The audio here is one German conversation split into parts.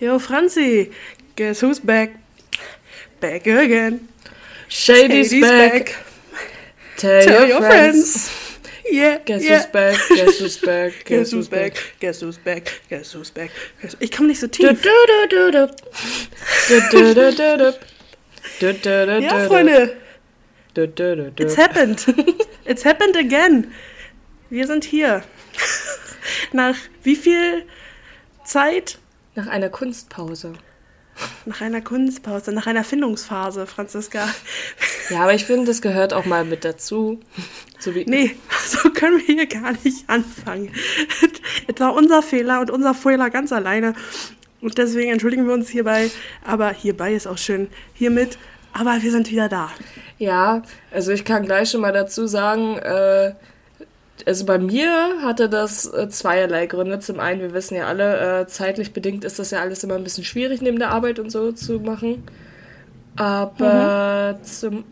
Yo, Franzi, guess who's back? Back again. Shady's, Shady's back. back. Tell, Tell your, friends. Yeah, Guess yeah. who's back? Guess who's back? Guess who's back? Guess who's back? Guess who's back? Guess- Ich komme nicht so tief. Ja, Freunde, it's happened. It's happened again. Wir sind hier. Nach wie viel Zeit? Nach einer Kunstpause. Nach einer Kunstpause, nach einer Findungsphase, Franziska. Ja, aber ich finde, das gehört auch mal mit dazu. So wie Nee, so können wir hier gar nicht anfangen. Es war unser Fehler und unser Fehler ganz alleine. Und deswegen entschuldigen wir uns hierbei. Aber hierbei ist auch schön hiermit. Aber wir sind wieder da. Ja, also ich kann gleich schon mal dazu sagen, äh, also bei mir hatte das äh, zweierlei Gründe. Zum einen, wir wissen ja alle, äh, zeitlich bedingt ist das ja alles immer ein bisschen schwierig, neben der Arbeit und so zu machen. Aber zum...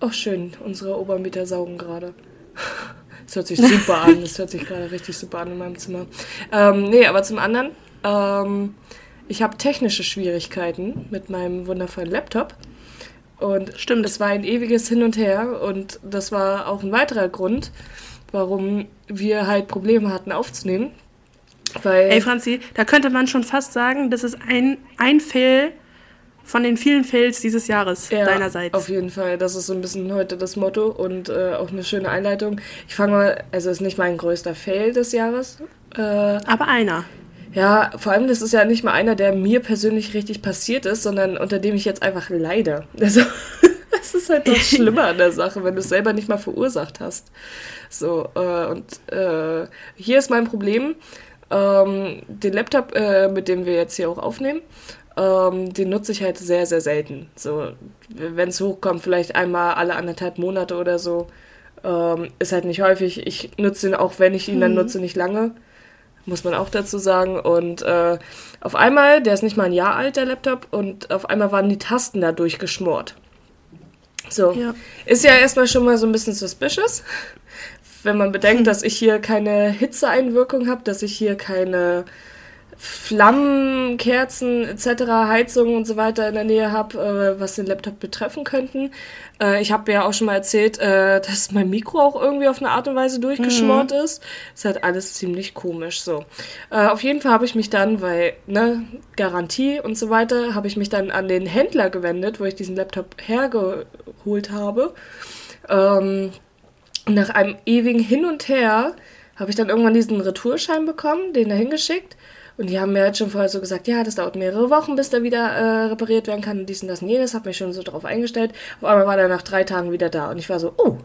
Oh, schön, unsere Obermieter saugen gerade. Das hört sich super an, das hört sich gerade richtig super an in meinem Zimmer. Ähm, nee, aber zum anderen, ähm, ich habe technische Schwierigkeiten mit meinem wundervollen Laptop. Und Stimmt. es war ein ewiges Hin und Her und das war auch ein weiterer Grund, warum wir halt Probleme hatten aufzunehmen. Weil Ey, Franzi, da könnte man schon fast sagen, das ist ein, ein Fail von den vielen Fails dieses Jahres ja, deinerseits. Auf jeden Fall, das ist so ein bisschen heute das Motto und äh, auch eine schöne Einleitung. Ich fange mal, also ist nicht mein größter Fail des Jahres. Äh, Aber einer. ja, vor allem, das ist ja nicht mal einer, der mir persönlich richtig passiert ist, sondern unter dem ich jetzt einfach leide. Also, das ist halt das Schlimme an der Sache, wenn du es selber nicht mal verursacht hast. So, äh, und äh, hier ist mein Problem. Ähm, den Laptop, äh, mit dem wir jetzt hier auch aufnehmen, ähm, den nutze ich halt sehr, sehr selten. So, wenn es hochkommt, vielleicht einmal alle anderthalb Monate oder so. Ähm, ist halt nicht häufig. Ich nutze ihn auch, wenn ich ihn dann nutze, nicht lange muss man auch dazu sagen. Und äh, auf einmal, der ist nicht mal ein Jahr alt, der Laptop, und auf einmal waren die Tasten da durchgeschmort. So. Ja. Ist ja erstmal schon mal so ein bisschen suspicious, wenn man bedenkt, dass ich hier keine Hitzeeinwirkung habe, dass ich hier keine Flammen, Kerzen etc., Heizungen und so weiter in der Nähe habe, äh, was den Laptop betreffen könnten. Äh, ich habe ja auch schon mal erzählt, äh, dass mein Mikro auch irgendwie auf eine Art und Weise durchgeschmort ist. ist halt alles ziemlich komisch so. Äh, auf jeden Fall habe ich mich dann, weil, ne, Garantie und so weiter, habe ich mich dann an den Händler gewendet, wo ich diesen Laptop hergeholt habe. Ähm, nach einem ewigen Hin und Her habe ich dann irgendwann diesen Retourschein bekommen, den da hingeschickt. Und die haben mir halt schon vorher so gesagt, ja, das dauert mehrere Wochen, bis der wieder äh, repariert werden kann und dies und das und jenes. Hab mich schon so drauf eingestellt. Auf einmal war der nach drei Tagen wieder da. Und ich war so, oh,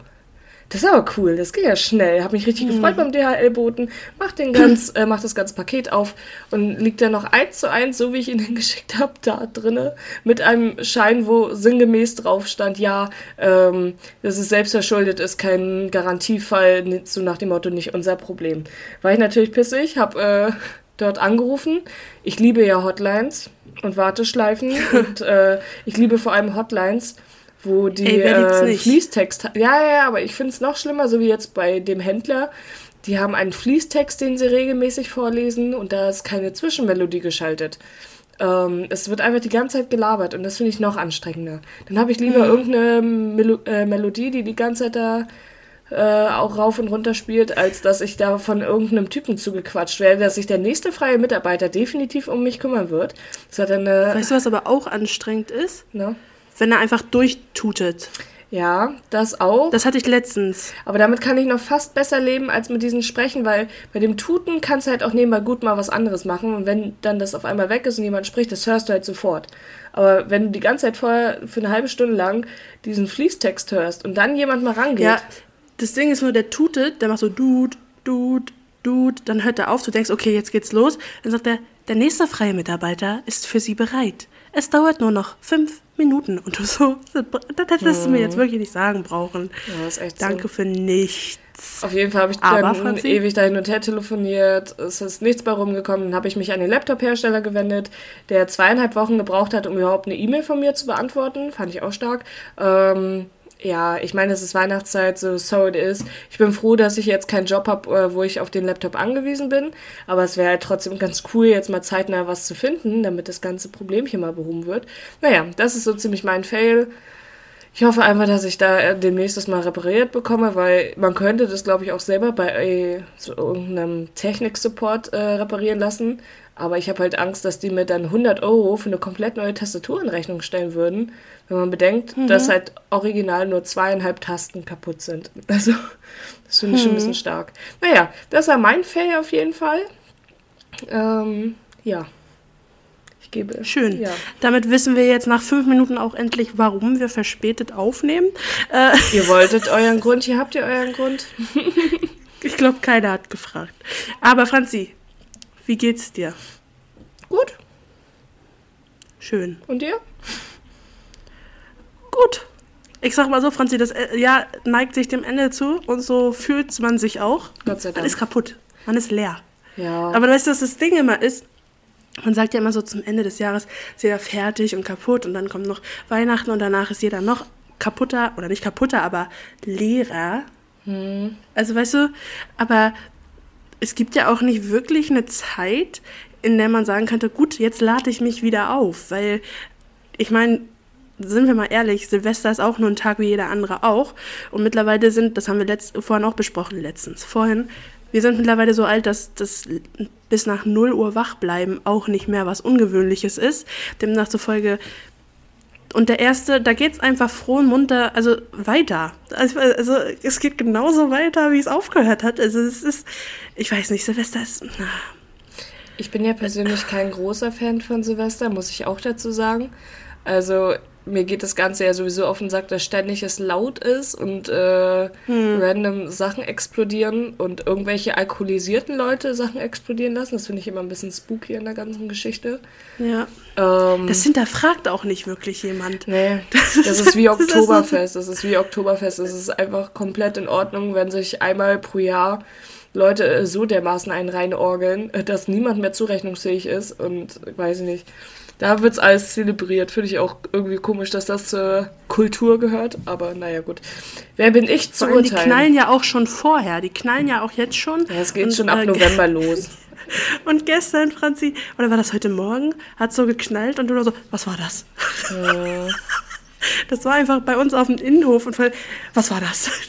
das ist aber cool, das ging ja schnell. Hab mich richtig gefreut beim DHL-Boten. Mach den ganz, äh, mach das ganze Paket auf und liegt dann noch eins zu eins, so wie ich ihn hingeschickt habe, da drinne mit einem Schein, wo sinngemäß drauf stand, ja, ähm, das ist selbstverschuldet, ist kein Garantiefall, so nach dem Motto nicht unser Problem. War ich natürlich pissig, hab äh, dort angerufen. Ich liebe ja Hotlines und Warteschleifen und äh, ich liebe vor allem Hotlines, wo die Ey, äh? Fließtext. Ja, ja, ja, aber ich finde es noch schlimmer, so wie jetzt bei dem Händler. Die haben einen Fließtext, den sie regelmäßig vorlesen und da ist keine Zwischenmelodie geschaltet. Ähm, es wird einfach die ganze Zeit gelabert und das finde ich noch anstrengender. Dann habe ich lieber irgendeine Melo äh, Melodie, die die ganze Zeit da äh, auch rauf und runter spielt, als dass ich da von irgendeinem Typen zugequatscht werde, dass sich der nächste freie Mitarbeiter definitiv um mich kümmern wird. Das hat eine. Weißt du, was aber auch anstrengend ist? Ne? Wenn er einfach durchtutet. Ja, das auch. Das hatte ich letztens. Aber damit kann ich noch fast besser leben als mit diesem Sprechen, weil bei dem Tuten kannst du halt auch nebenbei gut mal was anderes machen. Und wenn dann das auf einmal weg ist und jemand spricht, das hörst du halt sofort. Aber wenn du die ganze Zeit vorher für eine halbe Stunde lang diesen Fließtext hörst und dann jemand mal rangeht, Ja, das Ding ist nur, der tutet, der macht so Dude, Dude, Dude, dann hört er auf, du denkst, okay, jetzt geht's los. Dann sagt er, der nächste freie Mitarbeiter ist für Sie bereit. Es dauert nur noch fünf Minuten. Und du so, das hättest du mir jetzt wirklich nicht sagen brauchen. Ja, Danke so. für nichts. Auf jeden Fall habe ich Aber, dann Franzi? ewig da hin und her telefoniert. Es ist nichts bei rumgekommen. Dann habe ich mich an den Laptop-Hersteller gewendet, der zweieinhalb Wochen gebraucht hat, um überhaupt eine E-Mail von mir zu beantworten. Fand ich auch stark. Ähm, ja, ich meine, es ist Weihnachtszeit, so so it is. Ich bin froh, dass ich jetzt keinen Job habe, wo ich auf den Laptop angewiesen bin. Aber es wäre halt trotzdem ganz cool, jetzt mal zeitnah was zu finden, damit das ganze Problemchen mal behoben wird. Naja, das ist so ziemlich mein Fail. Ich hoffe einfach, dass ich da äh, demnächst das mal repariert bekomme, weil man könnte das, glaube ich, auch selber bei äh, so irgendeinem Technik-Support äh, reparieren lassen. Aber ich habe halt Angst, dass die mir dann 100 Euro für eine komplett neue Tastatur in Rechnung stellen würden, wenn man bedenkt, mhm. dass halt original nur zweieinhalb Tasten kaputt sind. Also, das finde ich mhm. schon ein bisschen mhm. stark. Naja, das war mein Fail auf jeden Fall. Ähm, ja. Ich gebe. Schön. Ja. Damit wissen wir jetzt nach fünf Minuten auch endlich, warum wir verspätet aufnehmen. Äh, ihr wolltet euren Grund, hier habt ihr euren Grund. ich glaube, keiner hat gefragt. Aber Franzi, wie geht's dir? Gut. Schön. Und dir? Gut. Ich sag mal so, Franzi, das äh, Jahr neigt sich dem Ende zu und so fühlt man sich auch. Gott sei Dank. Man ist kaputt. Man ist leer. Ja. Aber weißt du, was das Ding immer ist? Man sagt ja immer so zum Ende des Jahres ist jeder fertig und kaputt und dann kommt noch Weihnachten und danach ist jeder noch kaputter oder nicht kaputter, aber leerer. Hm. Also weißt du, aber es gibt ja auch nicht wirklich eine Zeit, in der man sagen könnte, gut, jetzt lade ich mich wieder auf, weil ich meine, sind wir mal ehrlich, Silvester ist auch nur ein Tag wie jeder andere auch. Und mittlerweile sind, das haben wir letzt, vorhin auch besprochen, letztens, vorhin, wir sind mittlerweile so alt, dass das bis nach 0 Uhr wach bleiben auch nicht mehr was Ungewöhnliches ist. Demnach zufolge. Und der erste, da geht es einfach froh und munter, also weiter. Also, also, es geht genauso weiter, wie es aufgehört hat. Also es ist, ich weiß nicht, Silvester ist. Na. Ich bin ja persönlich kein großer Fan von Silvester, muss ich auch dazu sagen. Also mir geht das Ganze ja sowieso auf den Sack, dass ständig es laut ist und äh, hm. random Sachen explodieren und irgendwelche alkoholisierten Leute Sachen explodieren lassen. Das finde ich immer ein bisschen spooky in der ganzen Geschichte. Ja. Ähm, das hinterfragt auch nicht wirklich jemand. Nee, das, das ist wie Oktoberfest. Das ist wie Oktoberfest. Es ist einfach komplett in Ordnung, wenn sich einmal pro Jahr Leute so dermaßen einen reinorgeln, dass niemand mehr zurechnungsfähig ist und weiß ich nicht da wird es alles zelebriert. Finde ich auch irgendwie komisch, dass das zur Kultur gehört. Aber naja, gut. Wer bin ich zu urteilen? Die knallen ja auch schon vorher. Die knallen ja auch jetzt schon. Ja, es geht und, schon ab äh, November los. Und gestern, Franzi, oder war das heute Morgen, hat so geknallt und du nur so, was war das? Ja. Das war einfach bei uns auf dem Innenhof und voll, was war das?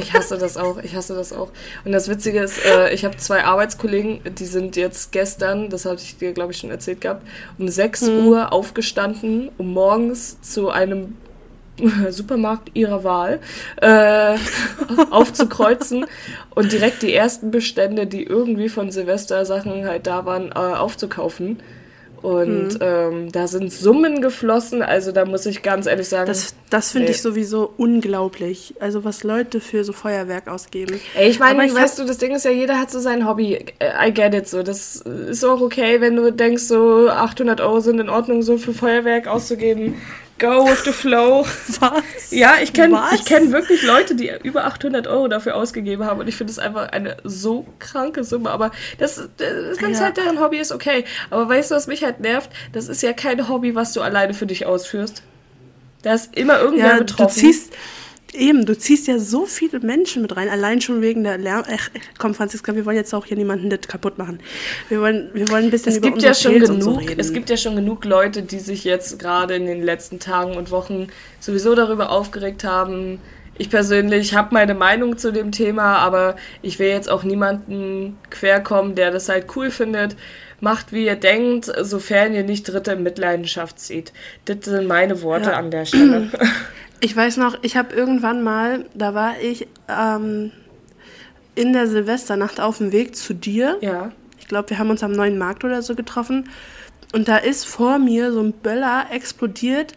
Ich hasse das auch, ich hasse das auch. Und das Witzige ist, äh, ich habe zwei Arbeitskollegen, die sind jetzt gestern, das hatte ich dir, glaube ich, schon erzählt gehabt, um 6 hm. Uhr aufgestanden, um morgens zu einem Supermarkt ihrer Wahl äh, aufzukreuzen und direkt die ersten Bestände, die irgendwie von Silvester Sachen halt da waren, äh, aufzukaufen. Und mhm. ähm, da sind Summen geflossen, also da muss ich ganz ehrlich sagen. Das, das finde nee. ich sowieso unglaublich. Also was Leute für so Feuerwerk ausgeben. Ey, ich meine, weißt du, das Ding ist ja, jeder hat so sein Hobby. I get it so. Das ist auch okay, wenn du denkst, so 800 Euro sind in Ordnung, so für Feuerwerk auszugeben. Go with the flow. Was? Ja, ich kenne kenn wirklich Leute, die über 800 Euro dafür ausgegeben haben und ich finde es einfach eine so kranke Summe. Aber das, das kann ja. halt deren Hobby ist, okay. Aber weißt du, was mich halt nervt? Das ist ja kein Hobby, was du alleine für dich ausführst. Da ist immer irgendwer ja, betroffen. Du ziehst, Eben, du ziehst ja so viele Menschen mit rein, allein schon wegen der Lärm. Ach, komm, Franziska, wir wollen jetzt auch hier niemanden das kaputt machen. Wir wollen, wir wollen ein bisschen es über gibt ja schon genug, so. Es gibt ja schon genug Leute, die sich jetzt gerade in den letzten Tagen und Wochen sowieso darüber aufgeregt haben. Ich persönlich habe meine Meinung zu dem Thema, aber ich will jetzt auch niemanden querkommen, der das halt cool findet. Macht, wie ihr denkt, sofern ihr nicht Dritte in Mitleidenschaft zieht. Das sind meine Worte ja. an der Stelle. Ich weiß noch, ich habe irgendwann mal, da war ich ähm, in der Silvesternacht auf dem Weg zu dir. Ja. Ich glaube, wir haben uns am neuen Markt oder so getroffen. Und da ist vor mir so ein Böller explodiert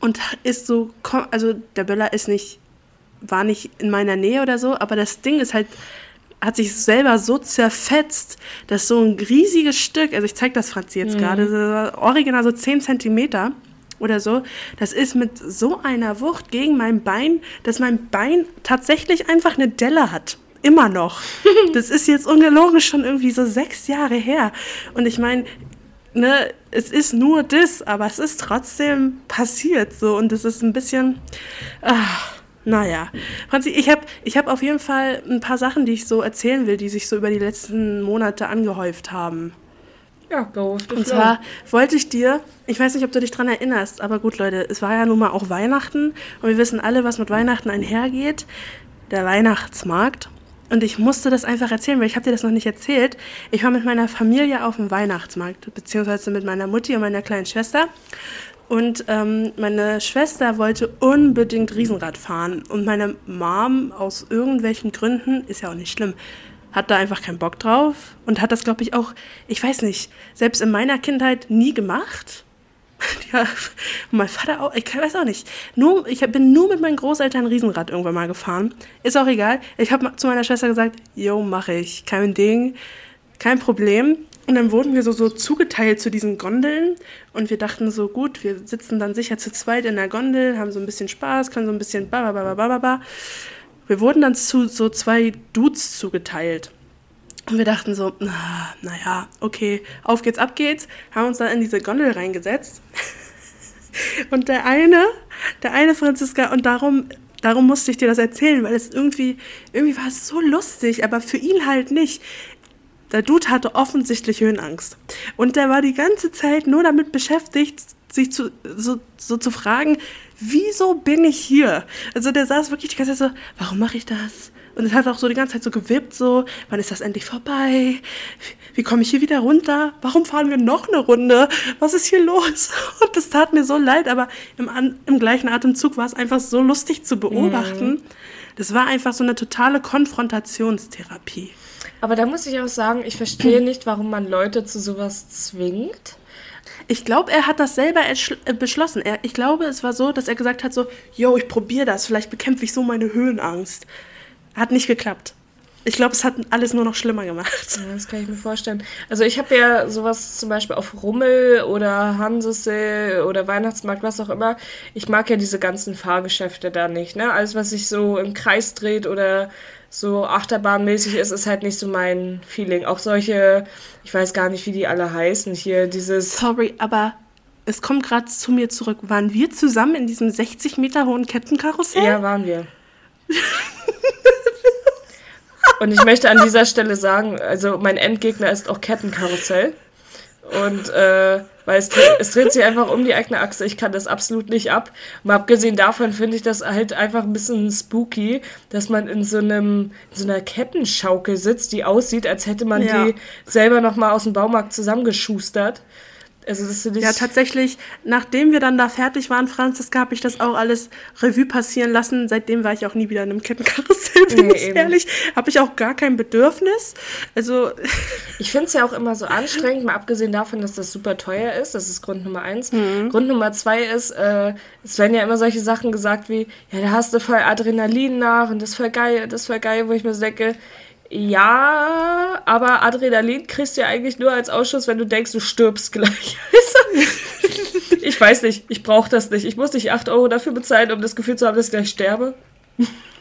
und ist so, also der Böller ist nicht, war nicht in meiner Nähe oder so, aber das Ding ist halt, hat sich selber so zerfetzt, dass so ein riesiges Stück, also ich zeige das Franzi jetzt mhm. gerade, original so 10 Zentimeter, oder so, das ist mit so einer Wucht gegen mein Bein, dass mein Bein tatsächlich einfach eine Delle hat. Immer noch. Das ist jetzt ungelogen schon irgendwie so sechs Jahre her. Und ich meine, ne, es ist nur das, aber es ist trotzdem passiert so. Und es ist ein bisschen. Ah, Naja, Franzi, ich habe ich hab auf jeden Fall ein paar Sachen, die ich so erzählen will, die sich so über die letzten Monate angehäuft haben. Ja, the Und zwar wollte ich dir, ich weiß nicht, ob du dich dran erinnerst, aber gut, Leute, es war ja nun mal auch Weihnachten und wir wissen alle, was mit Weihnachten einhergeht. Der Weihnachtsmarkt. Und ich musste das einfach erzählen, weil ich habe dir das noch nicht erzählt. Ich war mit meiner Familie auf dem Weihnachtsmarkt, beziehungsweise mit meiner Mutti und meiner kleinen Schwester. Und ähm, meine Schwester wollte unbedingt Riesenrad fahren. Und meine Mom aus irgendwelchen Gründen, ist ja auch nicht schlimm, hat da einfach keinen Bock drauf und hat das, glaube ich, auch, ich weiß nicht, selbst in meiner Kindheit nie gemacht. Ja, mein Vater auch, ich weiß auch nicht. Nur, ich bin nur mit meinen Großeltern Riesenrad irgendwann mal gefahren. Ist auch egal. Ich habe zu meiner Schwester gesagt, yo, mache ich. Kein Ding, kein Problem. Und dann wurden wir so, so zugeteilt zu diesen Gondeln und wir dachten so, gut, wir sitzen dann sicher zu zweit in der Gondel, haben so ein bisschen Spaß, können so ein bisschen ba, ba, ba, ba, ba, ba. Wir wurden dann zu so zwei Dudes zugeteilt. Und wir dachten so, na, naja, okay, auf geht's, ab geht's, haben uns dann in diese Gondel reingesetzt. Und der eine, der eine Franziska, und darum, darum musste ich dir das erzählen, weil es irgendwie, irgendwie war es so lustig, aber für ihn halt nicht. Der Dude hatte offensichtlich Höhenangst. Und der war die ganze Zeit nur damit beschäftigt, sich zu, so, so zu fragen, wieso bin ich hier? Also der saß wirklich die ganze Zeit so, warum mache ich das? Und es hat auch so die ganze Zeit so gewippt, so, wann ist das endlich vorbei? Wie komme ich hier wieder runter? Warum fahren wir noch eine Runde? Was ist hier los? Und das tat mir so leid, aber im, im gleichen Atemzug war es einfach so lustig zu beobachten. Das war einfach so eine totale Konfrontationstherapie. Aber da muss ich auch sagen, ich verstehe nicht, warum man Leute zu sowas zwingt. Ich glaube, er hat das selber äh, beschlossen. Er, ich glaube, es war so, dass er gesagt hat so, yo, ich probiere das, vielleicht bekämpfe ich so meine Höhenangst. Hat nicht geklappt. Ich glaube, es hat alles nur noch schlimmer gemacht. Ja, das kann ich mir vorstellen. Also ich habe ja sowas zum Beispiel auf Rummel oder Hansesee oder Weihnachtsmarkt, was auch immer. Ich mag ja diese ganzen Fahrgeschäfte da nicht. Ne? Alles, was sich so im Kreis dreht oder so achterbahnmäßig ist, ist halt nicht so mein Feeling. Auch solche, ich weiß gar nicht, wie die alle heißen hier, dieses... Sorry, aber es kommt gerade zu mir zurück. Waren wir zusammen in diesem 60 Meter hohen Kettenkarussell? Ja, waren wir. Und ich möchte an dieser Stelle sagen, also mein Endgegner ist auch Kettenkarussell. Und äh, weil es, dreht- es dreht sich einfach um die eigene Achse. Ich kann das absolut nicht ab. Mal abgesehen davon finde ich das halt einfach ein bisschen spooky, dass man in so einem in so einer Kettenschaukel sitzt, die aussieht, als hätte man Ja. die selber noch mal aus dem Baumarkt zusammengeschustert. Also das finde ich Ja, tatsächlich, nachdem wir dann da fertig waren, Franziska, habe ich das auch alles Revue passieren lassen. Seitdem war ich auch nie wieder in einem Kettenkarussell, bin Nee, ich eben. ehrlich. Habe ich auch gar kein Bedürfnis. Also, Ich finde es ja auch immer so anstrengend, mal abgesehen davon, dass das super teuer ist. Das ist Grund Nummer eins. Mhm. Grund Nummer zwei ist, äh, es werden ja immer solche Sachen gesagt wie, ja, da hast du voll Adrenalin nach und das ist voll geil, das ist voll geil, wo ich mir so denke, ja, aber Adrenalin kriegst du ja eigentlich nur als Ausschuss, wenn du denkst, du stirbst gleich. Ich weiß nicht, ich brauche das nicht. Ich muss nicht 8 Euro dafür bezahlen, um das Gefühl zu haben, dass ich gleich sterbe.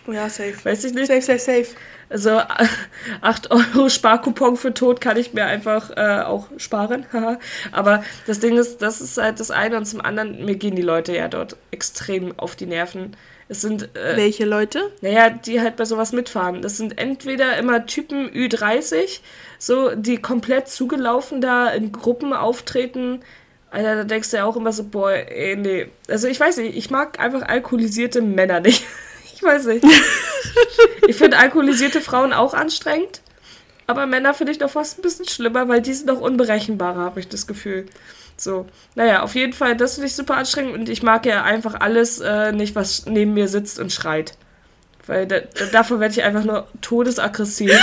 oh ja, safe. Weiß ich nicht. Safe, safe, safe. Also 8 Euro Sparcoupon für Tod kann ich mir einfach äh, auch sparen. Aber das Ding ist, das ist halt das eine und zum anderen, mir gehen die Leute ja dort extrem auf die Nerven. Es sind, äh, Welche Leute? naja, die halt bei sowas mitfahren. Das sind entweder immer Typen Ü30, so, die komplett zugelaufen da in Gruppen auftreten. Alter, da denkst du ja auch immer so, boah, ey, nee. Also ich weiß nicht, ich mag einfach alkoholisierte Männer nicht. Ich weiß nicht. Ich finde alkoholisierte Frauen auch anstrengend. Aber Männer finde ich doch fast ein bisschen schlimmer, weil die sind noch unberechenbarer, habe ich das Gefühl. So, naja, auf jeden Fall, das finde ich super anstrengend und ich mag ja einfach alles äh, nicht, was neben mir sitzt und schreit. Weil da, da, davon werde ich einfach nur todesaggressiv.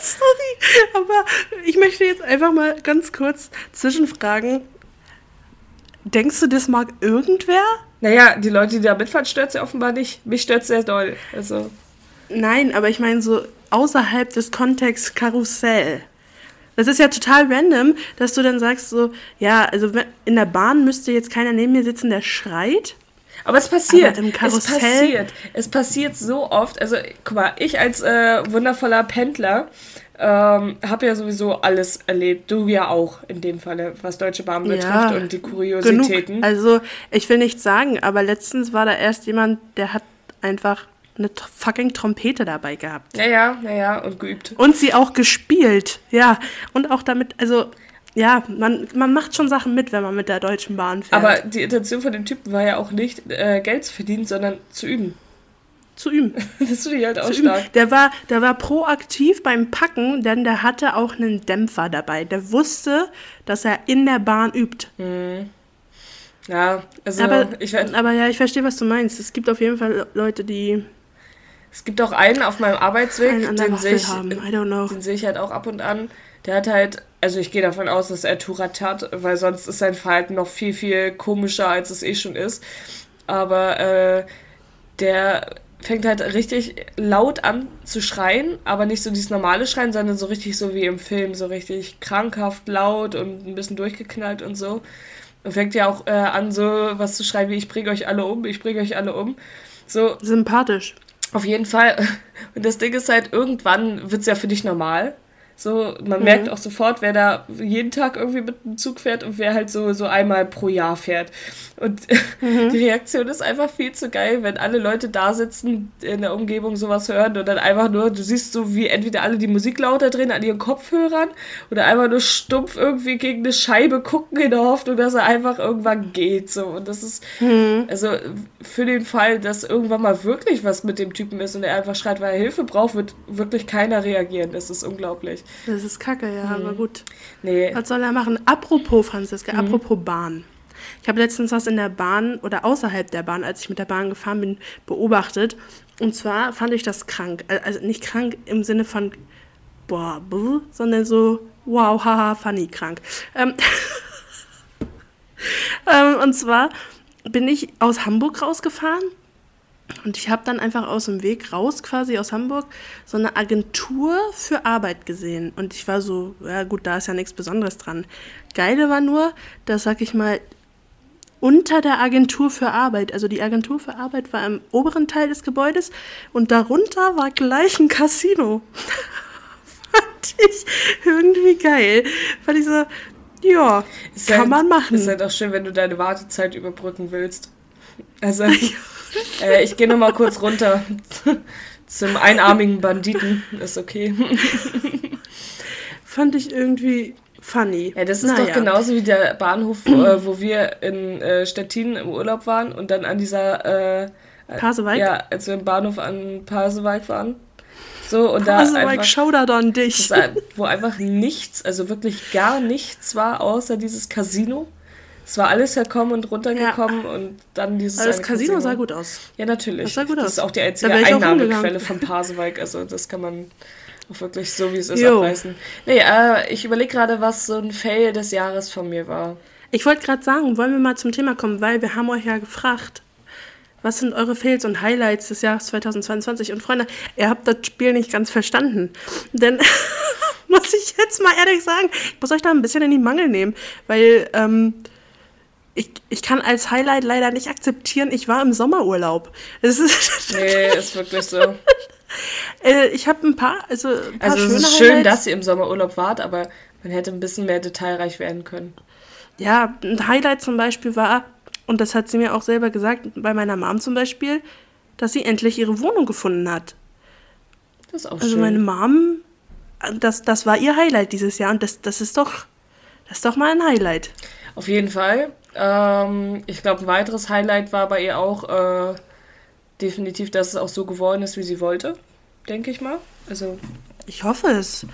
Sorry, aber ich möchte jetzt einfach mal ganz kurz zwischenfragen. Denkst du, das mag irgendwer? Naja, die Leute, die da mitfahren, stört ja offenbar nicht. Mich stört sehr doll. Also, Nein, aber ich meine so außerhalb des Kontexts Karussell. Das ist ja total random, dass du dann sagst so, ja, also in der Bahn müsste jetzt keiner neben mir sitzen, der schreit. Aber es passiert. Aber es passiert. Es passiert so oft. Also, guck mal, ich als äh, wundervoller Pendler ähm, habe ja sowieso alles erlebt. Du ja auch in dem Falle, was Deutsche Bahn betrifft ja, und die Kuriositäten. Genug. Also, ich will nichts sagen, aber letztens war da erst jemand, der hat einfach eine fucking Trompete dabei gehabt. Ja, ja, ja, ja, und geübt. Und sie auch gespielt, ja. Und auch damit, also, ja, man, man macht schon Sachen mit, wenn man mit der Deutschen Bahn fährt. Aber die Intention von dem Typen war ja auch nicht, äh, Geld zu verdienen, sondern zu üben zu üben. das finde ich halt auch stark. Der war, der war proaktiv beim Packen, denn der hatte auch einen Dämpfer dabei. Der wusste, dass er in der Bahn übt. Mhm. Ja, also aber, ich aber ja, ich verstehe, was du meinst. Es gibt auf jeden Fall Leute, die. Es gibt auch einen auf meinem Arbeitsweg, den sehe ich, den sehe ich halt auch ab und an. Der hat halt, also ich gehe davon aus, dass er Turat hat, weil sonst ist sein Verhalten noch viel, viel komischer, als es eh schon ist. Aber äh, der fängt halt richtig laut an zu schreien, aber nicht so dieses normale Schreien, sondern so richtig so wie im Film, so richtig krankhaft laut und ein bisschen durchgeknallt und so. Und fängt ja auch äh, an, so was zu schreien wie ich bringe euch alle um, ich bringe euch alle um. So. Sympathisch. Auf jeden Fall. Und das Ding ist halt, irgendwann wird es ja für dich normal. So, man mhm. merkt auch sofort, wer da jeden Tag irgendwie mit dem Zug fährt und wer halt so, so einmal pro Jahr fährt. Und mhm. die Reaktion ist einfach viel zu geil, wenn alle Leute da sitzen, in der Umgebung sowas hören und dann einfach nur, du siehst so, wie entweder alle die Musik lauter drehen an ihren Kopfhörern oder einfach nur stumpf irgendwie gegen eine Scheibe gucken in der Hoffnung, dass er einfach irgendwann geht. So. Und das ist, mhm. also für den Fall, dass irgendwann mal wirklich was mit dem Typen ist und er einfach schreit, weil er Hilfe braucht, wird wirklich keiner reagieren. Das ist unglaublich. Das ist kacke, ja, mhm. aber gut. Nee. Was soll er machen? Apropos, Franziska, mhm. apropos Bahn. Ich habe letztens was in der Bahn oder außerhalb der Bahn, als ich mit der Bahn gefahren bin, beobachtet. Und zwar fand ich das krank. Also nicht krank im Sinne von boah, buh, sondern so wow, haha, funny krank. Ähm, ähm, und zwar bin ich aus Hamburg rausgefahren und ich habe dann einfach aus dem Weg raus, quasi aus Hamburg, so eine Agentur für Arbeit gesehen. Und ich war so, ja gut, da ist ja nichts Besonderes dran. Geile war nur, dass, sag ich mal, unter der Agentur für Arbeit, also die Agentur für Arbeit war im oberen Teil des Gebäudes und darunter war gleich ein Casino. Fand ich irgendwie geil. Fand ich so, ja, ist kann halt, man machen. Ist halt auch schön, wenn du deine Wartezeit überbrücken willst. Also. Äh, ich gehe noch mal kurz runter zum einarmigen Banditen. Ist okay. Fand ich irgendwie funny. Ja, das ist naja. doch genauso wie der Bahnhof, äh, wo wir in äh, Stettin im Urlaub waren und dann an dieser. Äh, Pasewalk? Ja, als wir im Bahnhof an Pasewalk waren. So, und Pasewalk, da einfach, Showdown an dich. Das, wo einfach nichts, also wirklich gar nichts war, außer dieses Casino. Es war alles herkommen und runtergekommen ja. und dann dieses. Aber das Casino, Casino, sah gut aus. Ja, natürlich. Das sah gut aus. Das ist auch die einzige Einnahmequelle von Pasewalk. Also, das kann man auch wirklich so, wie es ist, jo. abreißen. Nee, äh, ich überlege gerade, was so ein Fail des Jahres von mir war. Ich wollte gerade sagen, wollen wir mal zum Thema kommen, weil wir haben euch ja gefragt, was sind eure Fails und Highlights des Jahres 2022? Und Freunde, ihr habt das Spiel nicht ganz verstanden. Denn, muss ich jetzt mal ehrlich sagen, ich muss euch da ein bisschen in die Mangel nehmen, weil ähm, ich, ich kann als Highlight leider nicht akzeptieren, ich war im Sommerurlaub. Es ist nee, ist wirklich so. Äh, ich habe ein paar, also ein paar Also es ist schön, Highlights. dass ihr im Sommerurlaub wart, aber man hätte ein bisschen mehr detailreich werden können. Ja, ein Highlight zum Beispiel war, und das hat sie mir auch selber gesagt, bei meiner Mom zum Beispiel, dass sie endlich ihre Wohnung gefunden hat. Das ist auch also schön. Also meine Mom, das, das war ihr Highlight dieses Jahr und das, das ist doch, das ist doch mal ein Highlight. Auf jeden Fall. Ähm, ich glaube, ein weiteres Highlight war bei ihr auch äh, definitiv, dass es auch so geworden ist, wie sie wollte, denke ich mal. Also ich hoffe es.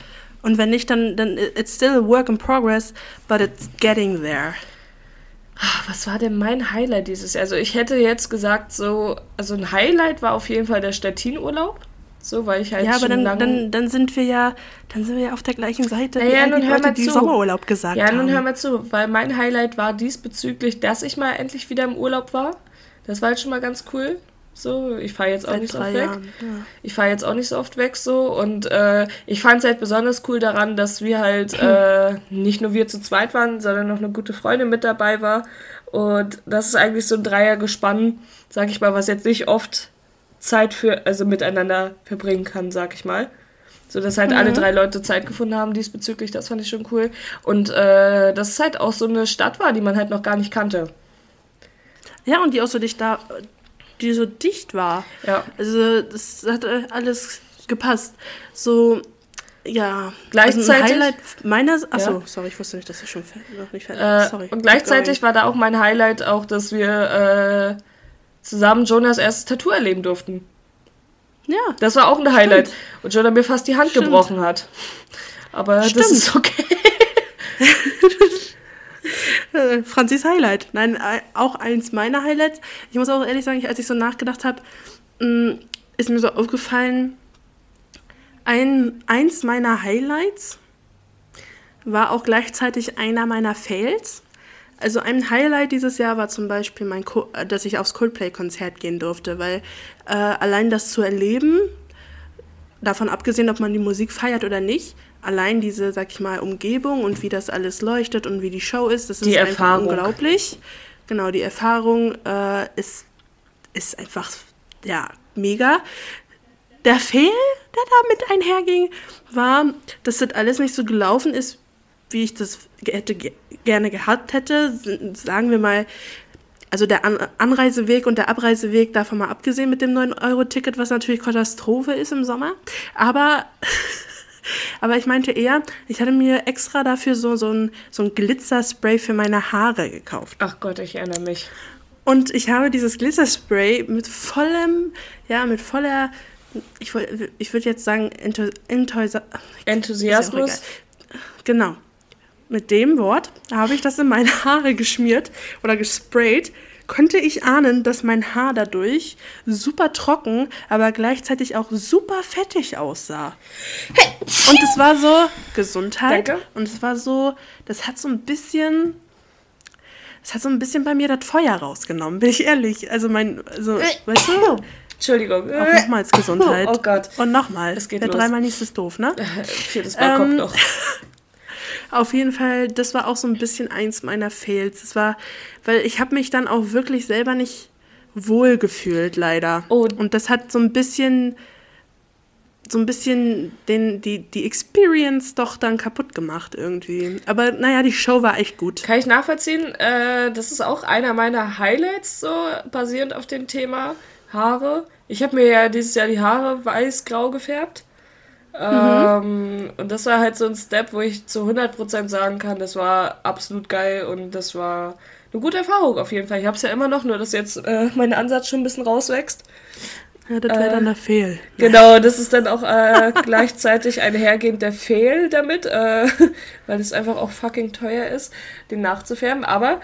Und wenn nicht, dann, dann it's still a work in progress, but it's getting there. Ah, was war denn mein Highlight dieses Jahr? Also ich hätte jetzt gesagt, so, also ein Highlight war auf jeden Fall der Stettin-Urlaub. So, weil ich halt Ja, aber dann, dann, dann sind wir ja, dann sind wir ja auf der gleichen Seite, naja, wie nun die Leute, die Sommerurlaub gesagt ja, haben. Ja, nun hör mal zu, weil mein Highlight war diesbezüglich, dass ich mal endlich wieder im Urlaub war. Das war halt schon mal ganz cool. So, ich fahre jetzt auch Seit nicht so oft Jahren, weg. Ja. Ich fahre jetzt auch nicht so oft weg so und äh, ich fand es halt besonders cool daran, dass wir halt äh, nicht nur wir zu zweit waren, sondern noch eine gute Freundin mit dabei war Und das ist eigentlich so ein Dreiergespann, sag ich mal, was jetzt nicht oft Zeit für, also miteinander verbringen kann, sag ich mal. So dass halt mhm. alle drei Leute Zeit gefunden haben diesbezüglich, das fand ich schon cool. Und äh, dass es halt auch so eine Stadt war, die man halt noch gar nicht kannte. Ja, und die auch so dicht da, die so dicht war. Ja. Also das hat äh, alles gepasst. So, ja. Gleichzeitig. Also Highlight meiner. Achso, ja. sorry, ich wusste nicht, dass ich schon noch nicht fertig äh, Sorry. Und gleichzeitig war da auch mein Highlight auch, dass wir äh, zusammen Jonas erstes Tattoo erleben durften. Ja. Das war auch ein Highlight. Stimmt. Und Jonah mir fast die Hand Stimmt. gebrochen hat. Aber Stimmt. das ist okay. Äh, Franzis Highlight. Nein, äh, auch eins meiner Highlights. Ich muss auch ehrlich sagen, als ich so nachgedacht habe, mm, ist mir so aufgefallen, ein, eins meiner Highlights war auch gleichzeitig einer meiner Fails. Also ein Highlight dieses Jahr war zum Beispiel, mein Co äh, dass ich aufs Coldplay-Konzert gehen durfte, weil äh, allein das zu erleben, davon abgesehen, ob man die Musik feiert oder nicht, allein diese, sag ich mal, Umgebung und wie das alles leuchtet und wie die Show ist, das ist die einfach Erfahrung. unglaublich. Genau, die Erfahrung äh, ist, ist einfach, ja, mega. Der Fehl, der damit einherging, war, dass das alles nicht so gelaufen ist, wie ich das hätte, gerne gehabt hätte. Sagen wir mal, also der An Anreiseweg und der Abreiseweg davon mal abgesehen mit dem 9-Euro-Ticket, was natürlich Katastrophe ist im Sommer. Aber, aber ich meinte eher, ich hatte mir extra dafür so, so ein, so ein Glitzerspray für meine Haare gekauft. Ach Gott, ich erinnere mich. Und ich habe dieses Glitzerspray mit vollem, ja, mit voller, ich, ich würde jetzt sagen, Enthusiasmus. Genau mit dem Wort habe ich das in meine Haare geschmiert oder gesprayt, konnte ich ahnen, dass mein Haar dadurch super trocken, aber gleichzeitig auch super fettig aussah. Und es war so Gesundheit. Danke. Und es war so, das hat so ein bisschen, es hat so ein bisschen bei mir das Feuer rausgenommen, bin ich ehrlich. Also mein, also, weißt du? Entschuldigung. Auch nochmals Gesundheit. Oh Gott. Und nochmal. Das geht Der los. dreimal nichts ist doof, ne? Viertes Mal ähm, kommt noch. Auf jeden Fall, das war auch so ein bisschen eins meiner Fails. Das war, weil ich habe mich dann auch wirklich selber nicht wohl gefühlt, leider. Oh. Und das hat so ein bisschen, so ein bisschen den, die, die Experience doch dann kaputt gemacht irgendwie. Aber naja, die Show war echt gut. Kann ich nachvollziehen. Äh, das ist auch einer meiner Highlights, so basierend auf dem Thema Haare. Ich habe mir ja dieses Jahr die Haare weiß-grau gefärbt. Ähm, und das war halt so ein Step, wo ich zu 100% sagen kann, das war absolut geil und das war eine gute Erfahrung auf jeden Fall. Ich habe es ja immer noch, nur dass jetzt äh, mein Ansatz schon ein bisschen rauswächst. Ja, das wäre äh, dann der Fehl. Genau, das ist dann auch äh, gleichzeitig einhergehend der Fehl damit, äh, weil es einfach auch fucking teuer ist, den nachzufärben. Aber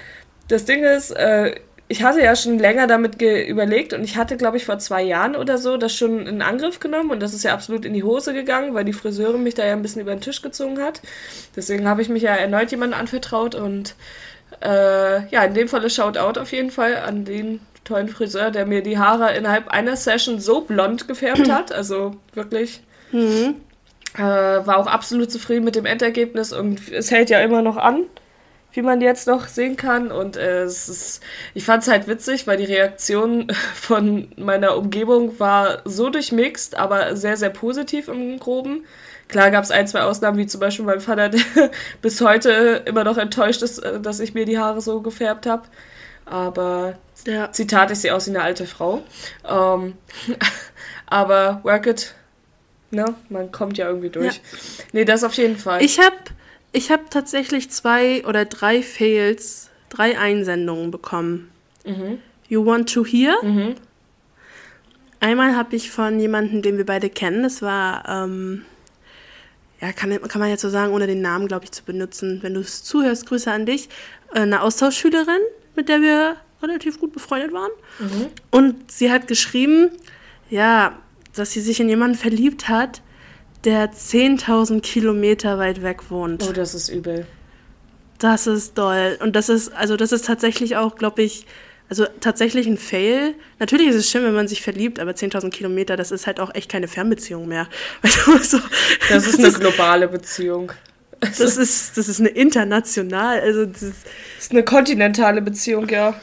das Ding ist, äh, ich hatte ja schon länger damit überlegt und ich hatte, glaube ich, vor zwei Jahren oder so das schon in Angriff genommen und das ist ja absolut in die Hose gegangen, weil die Friseurin mich da ja ein bisschen über den Tisch gezogen hat. Deswegen habe ich mich ja erneut jemandem anvertraut und äh, ja, in dem Falle Shoutout auf jeden Fall an den tollen Friseur, der mir die Haare innerhalb einer Session so blond gefärbt hat. Also wirklich. Mhm. Äh, war auch absolut zufrieden mit dem Endergebnis und es hält ja immer noch an wie man jetzt noch sehen kann. Und äh, es ist, ich fand es halt witzig, weil die Reaktion von meiner Umgebung war so durchmixt, aber sehr, sehr positiv im Groben. Klar gab es ein, zwei Ausnahmen, wie zum Beispiel mein Vater, der bis heute immer noch enttäuscht ist, äh, dass ich mir die Haare so gefärbt habe. Aber ja. Zitat, ich sehe aus wie eine alte Frau. Ähm, aber work it, ne? Man kommt ja irgendwie durch. Ja. Nee, das auf jeden Fall. Ich habe ich habe tatsächlich zwei oder drei Fails, drei Einsendungen bekommen. Mhm. You want to hear? Mhm. Einmal habe ich von jemandem, den wir beide kennen, das war, ähm, ja, kann, kann man jetzt so sagen, ohne den Namen, glaube ich, zu benutzen. Wenn du es zuhörst, Grüße an dich. Äh, eine Austauschschülerin, mit der wir relativ gut befreundet waren. Mhm. Und sie hat geschrieben, ja, dass sie sich in jemanden verliebt hat, der 10.000 Kilometer weit weg wohnt. Oh, das ist übel. Das ist doll. Und das ist, also das ist tatsächlich auch, glaube ich, also tatsächlich ein Fail. Natürlich ist es schön, wenn man sich verliebt, aber 10.000 Kilometer, das ist halt auch echt keine Fernbeziehung mehr. Also, so, das ist eine globale Beziehung. Das ist, das ist eine international, also das, Das ist eine kontinentale Beziehung, ja.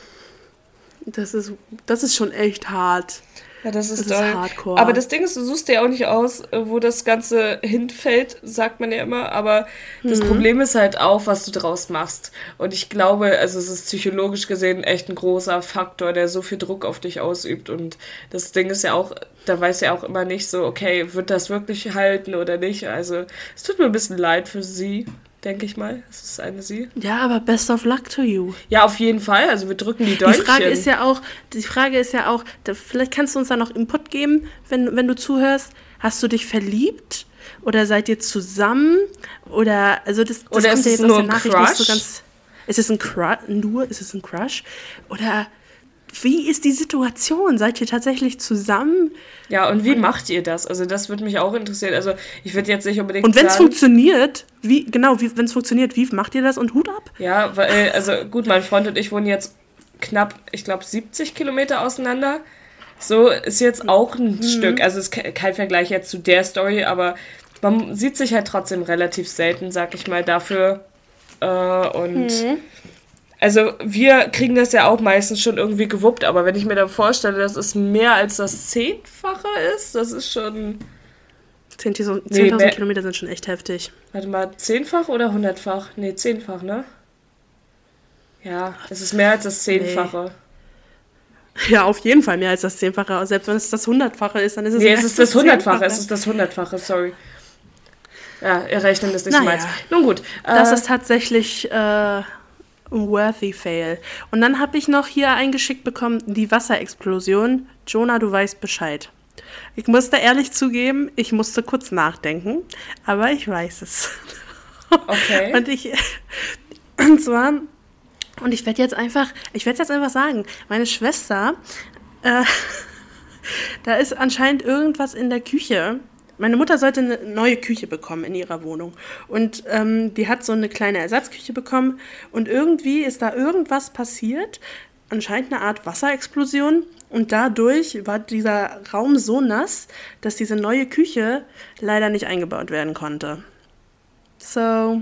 das, ist, das ist schon echt hart. Ja, das ist, Das ist hardcore. Aber das Ding ist, du suchst dir auch nicht aus, wo das Ganze hinfällt, sagt man ja immer. Aber das Problem ist halt auch, was du draus machst. Und ich glaube, also es ist psychologisch gesehen echt ein großer Faktor, der so viel Druck auf dich ausübt. Und das Ding ist ja auch, da weiß ja auch immer nicht so, okay, wird das wirklich halten oder nicht. Also es tut mir ein bisschen leid für sie, denke ich mal. Es ist eine sie. Ja, aber best of luck to you. Ja, auf jeden Fall. Also wir drücken die Die Däumchen. Frage ist ja auch, die Frage ist ja auch, da, vielleicht kannst du uns da noch Input geben, wenn, wenn du zuhörst. Hast du dich verliebt? Oder seid ihr zusammen? Oder, also das, das Oder kommt ist ja es jetzt nur aus der Nachricht nicht so Crush? ganz. Ist es ein Crush? Nur? Ist es ein Crush? Oder wie ist die Situation? Seid ihr tatsächlich zusammen? Ja, und wie macht ihr das? Also das würde mich auch interessieren. Also ich würde jetzt nicht unbedingt Und wenn es funktioniert, wie, genau, wenn es funktioniert, wie macht ihr das und Hut ab? Ja, weil, also gut, mein Freund und ich wohnen jetzt knapp, ich glaube, 70 Kilometer auseinander. So ist jetzt auch ein Mhm. Stück. Also es ist ke- kein Vergleich jetzt zu der Story, aber man sieht sich halt trotzdem relativ selten, sag ich mal, dafür. Äh, und Mhm. Also wir kriegen das ja auch meistens schon irgendwie gewuppt, aber wenn ich mir dann vorstelle, dass es mehr als das Zehnfache ist, das ist schon. 10.000 Nee, 10.000 mehr- Kilometer sind schon echt heftig. Warte mal, zehnfach oder hundertfach? Nee, zehnfach, ne? Ja, es ist mehr als das Zehnfache. Ja, auf jeden Fall mehr als das Zehnfache. Selbst wenn es das Hundertfache ist, dann ist es Nee, es ist das Hundertfache, es ist das Hundertfache, sorry. Ja, ihr rechnen ist nicht so Naja. meins. Nun gut. Das äh, ist tatsächlich äh, worthy fail. Und dann habe ich noch hier eingeschickt bekommen, die Wasserexplosion. Jonah, du weißt Bescheid. Ich musste ehrlich zugeben, ich musste kurz nachdenken, aber ich weiß es. okay. Und ich, und zwar, und ich werde jetzt einfach, ich werde jetzt einfach sagen, meine Schwester, äh, da ist anscheinend irgendwas in der Küche. Meine Mutter sollte eine neue Küche bekommen in ihrer Wohnung. Und ähm, die hat so eine kleine Ersatzküche bekommen. Und irgendwie ist da irgendwas passiert. Anscheinend eine Art Wasserexplosion. Und dadurch war dieser Raum so nass, dass diese neue Küche leider nicht eingebaut werden konnte. So,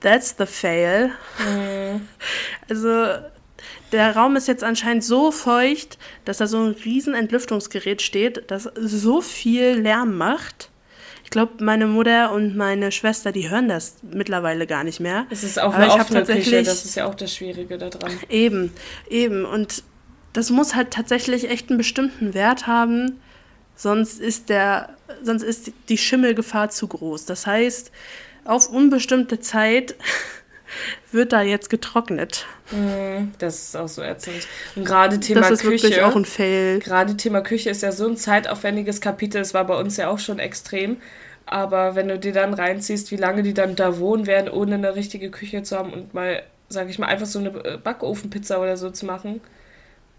that's the fail. Also, der Raum ist jetzt anscheinend so feucht, dass da so ein riesen Entlüftungsgerät steht, das so viel Lärm macht. Ich glaube, meine Mutter und meine Schwester, die hören das mittlerweile gar nicht mehr. es ist auch Aber eine ich offene Küche, das ist ja auch das Schwierige daran. Eben, eben. Und das muss halt tatsächlich echt einen bestimmten Wert haben, sonst ist der, sonst ist die Schimmelgefahr zu groß. Das heißt, auf unbestimmte Zeit wird da jetzt getrocknet. Das ist auch so ätzend. Und gerade Thema Das ist Küche. wirklich auch ein Fail. Gerade Thema Küche ist ja so ein zeitaufwendiges Kapitel. Es war bei uns ja auch schon extrem. Aber wenn du dir dann reinziehst, wie lange die dann da wohnen werden, ohne eine richtige Küche zu haben und mal, sag ich mal, einfach so eine Backofenpizza oder so zu machen,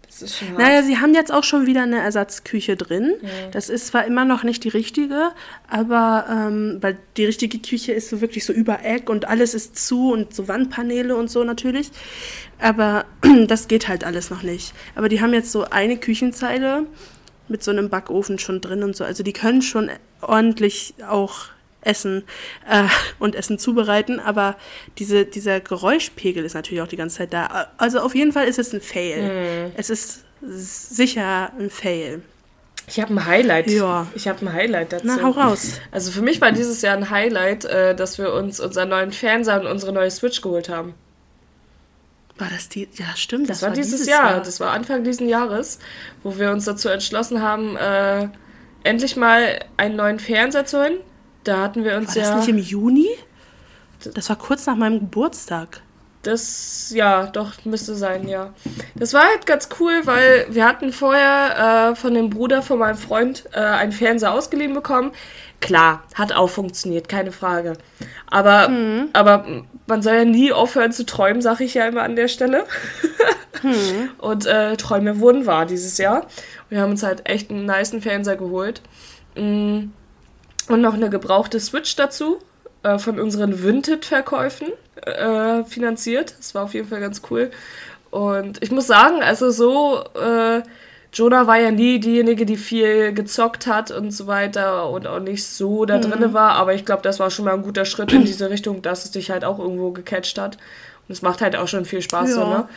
das ist schon hart. Naja, sie haben jetzt auch schon wieder eine Ersatzküche drin. Das ist zwar immer noch nicht die richtige, aber ähm, weil die richtige Küche ist so wirklich so über Eck und alles ist zu und so Wandpaneele und so natürlich. Aber das geht halt alles noch nicht. Aber die haben jetzt so eine Küchenzeile mit so einem Backofen schon drin und so. Also die können schon ordentlich auch essen äh, und Essen zubereiten, aber diese, dieser Geräuschpegel ist natürlich auch die ganze Zeit da. Also auf jeden Fall ist es ein Fail. Es ist sicher ein Fail. Ich habe ein Highlight. Ja. Ich habe ein Highlight dazu. Na, hau raus. Also für mich war dieses Jahr ein Highlight, äh, dass wir uns unseren neuen Fernseher und unsere neue Switch geholt haben. War das die? Ja, stimmt. Das, war, dieses, Jahr. Das war Anfang diesen Jahres, wo wir uns dazu entschlossen haben, äh, endlich mal einen neuen Fernseher zu holen. Da hatten wir uns war das ja. nicht im Juni? Das war kurz nach meinem Geburtstag. Das, ja, doch, müsste sein, ja. Das war halt ganz cool, weil wir hatten vorher äh, von dem Bruder von meinem Freund äh, einen Fernseher ausgeliehen bekommen. Klar, hat auch funktioniert, keine Frage. Aber, aber man soll ja nie aufhören zu träumen, sag ich ja immer an der Stelle. Und äh, Träume wurden wahr dieses Jahr. Wir haben uns halt echt einen niceen Fernseher geholt. Mm. Und noch eine gebrauchte Switch dazu äh, von unseren Vinted-Verkäufen äh, finanziert. Das war auf jeden Fall ganz cool. Und ich muss sagen, also so äh, Jonah war ja nie diejenige, die viel gezockt hat und so weiter und auch nicht so da drinne war, aber ich glaube, das war schon mal ein guter Schritt in diese Richtung, dass es dich halt auch irgendwo gecatcht hat. Und es macht halt auch schon viel Spaß, so, Ja. ne?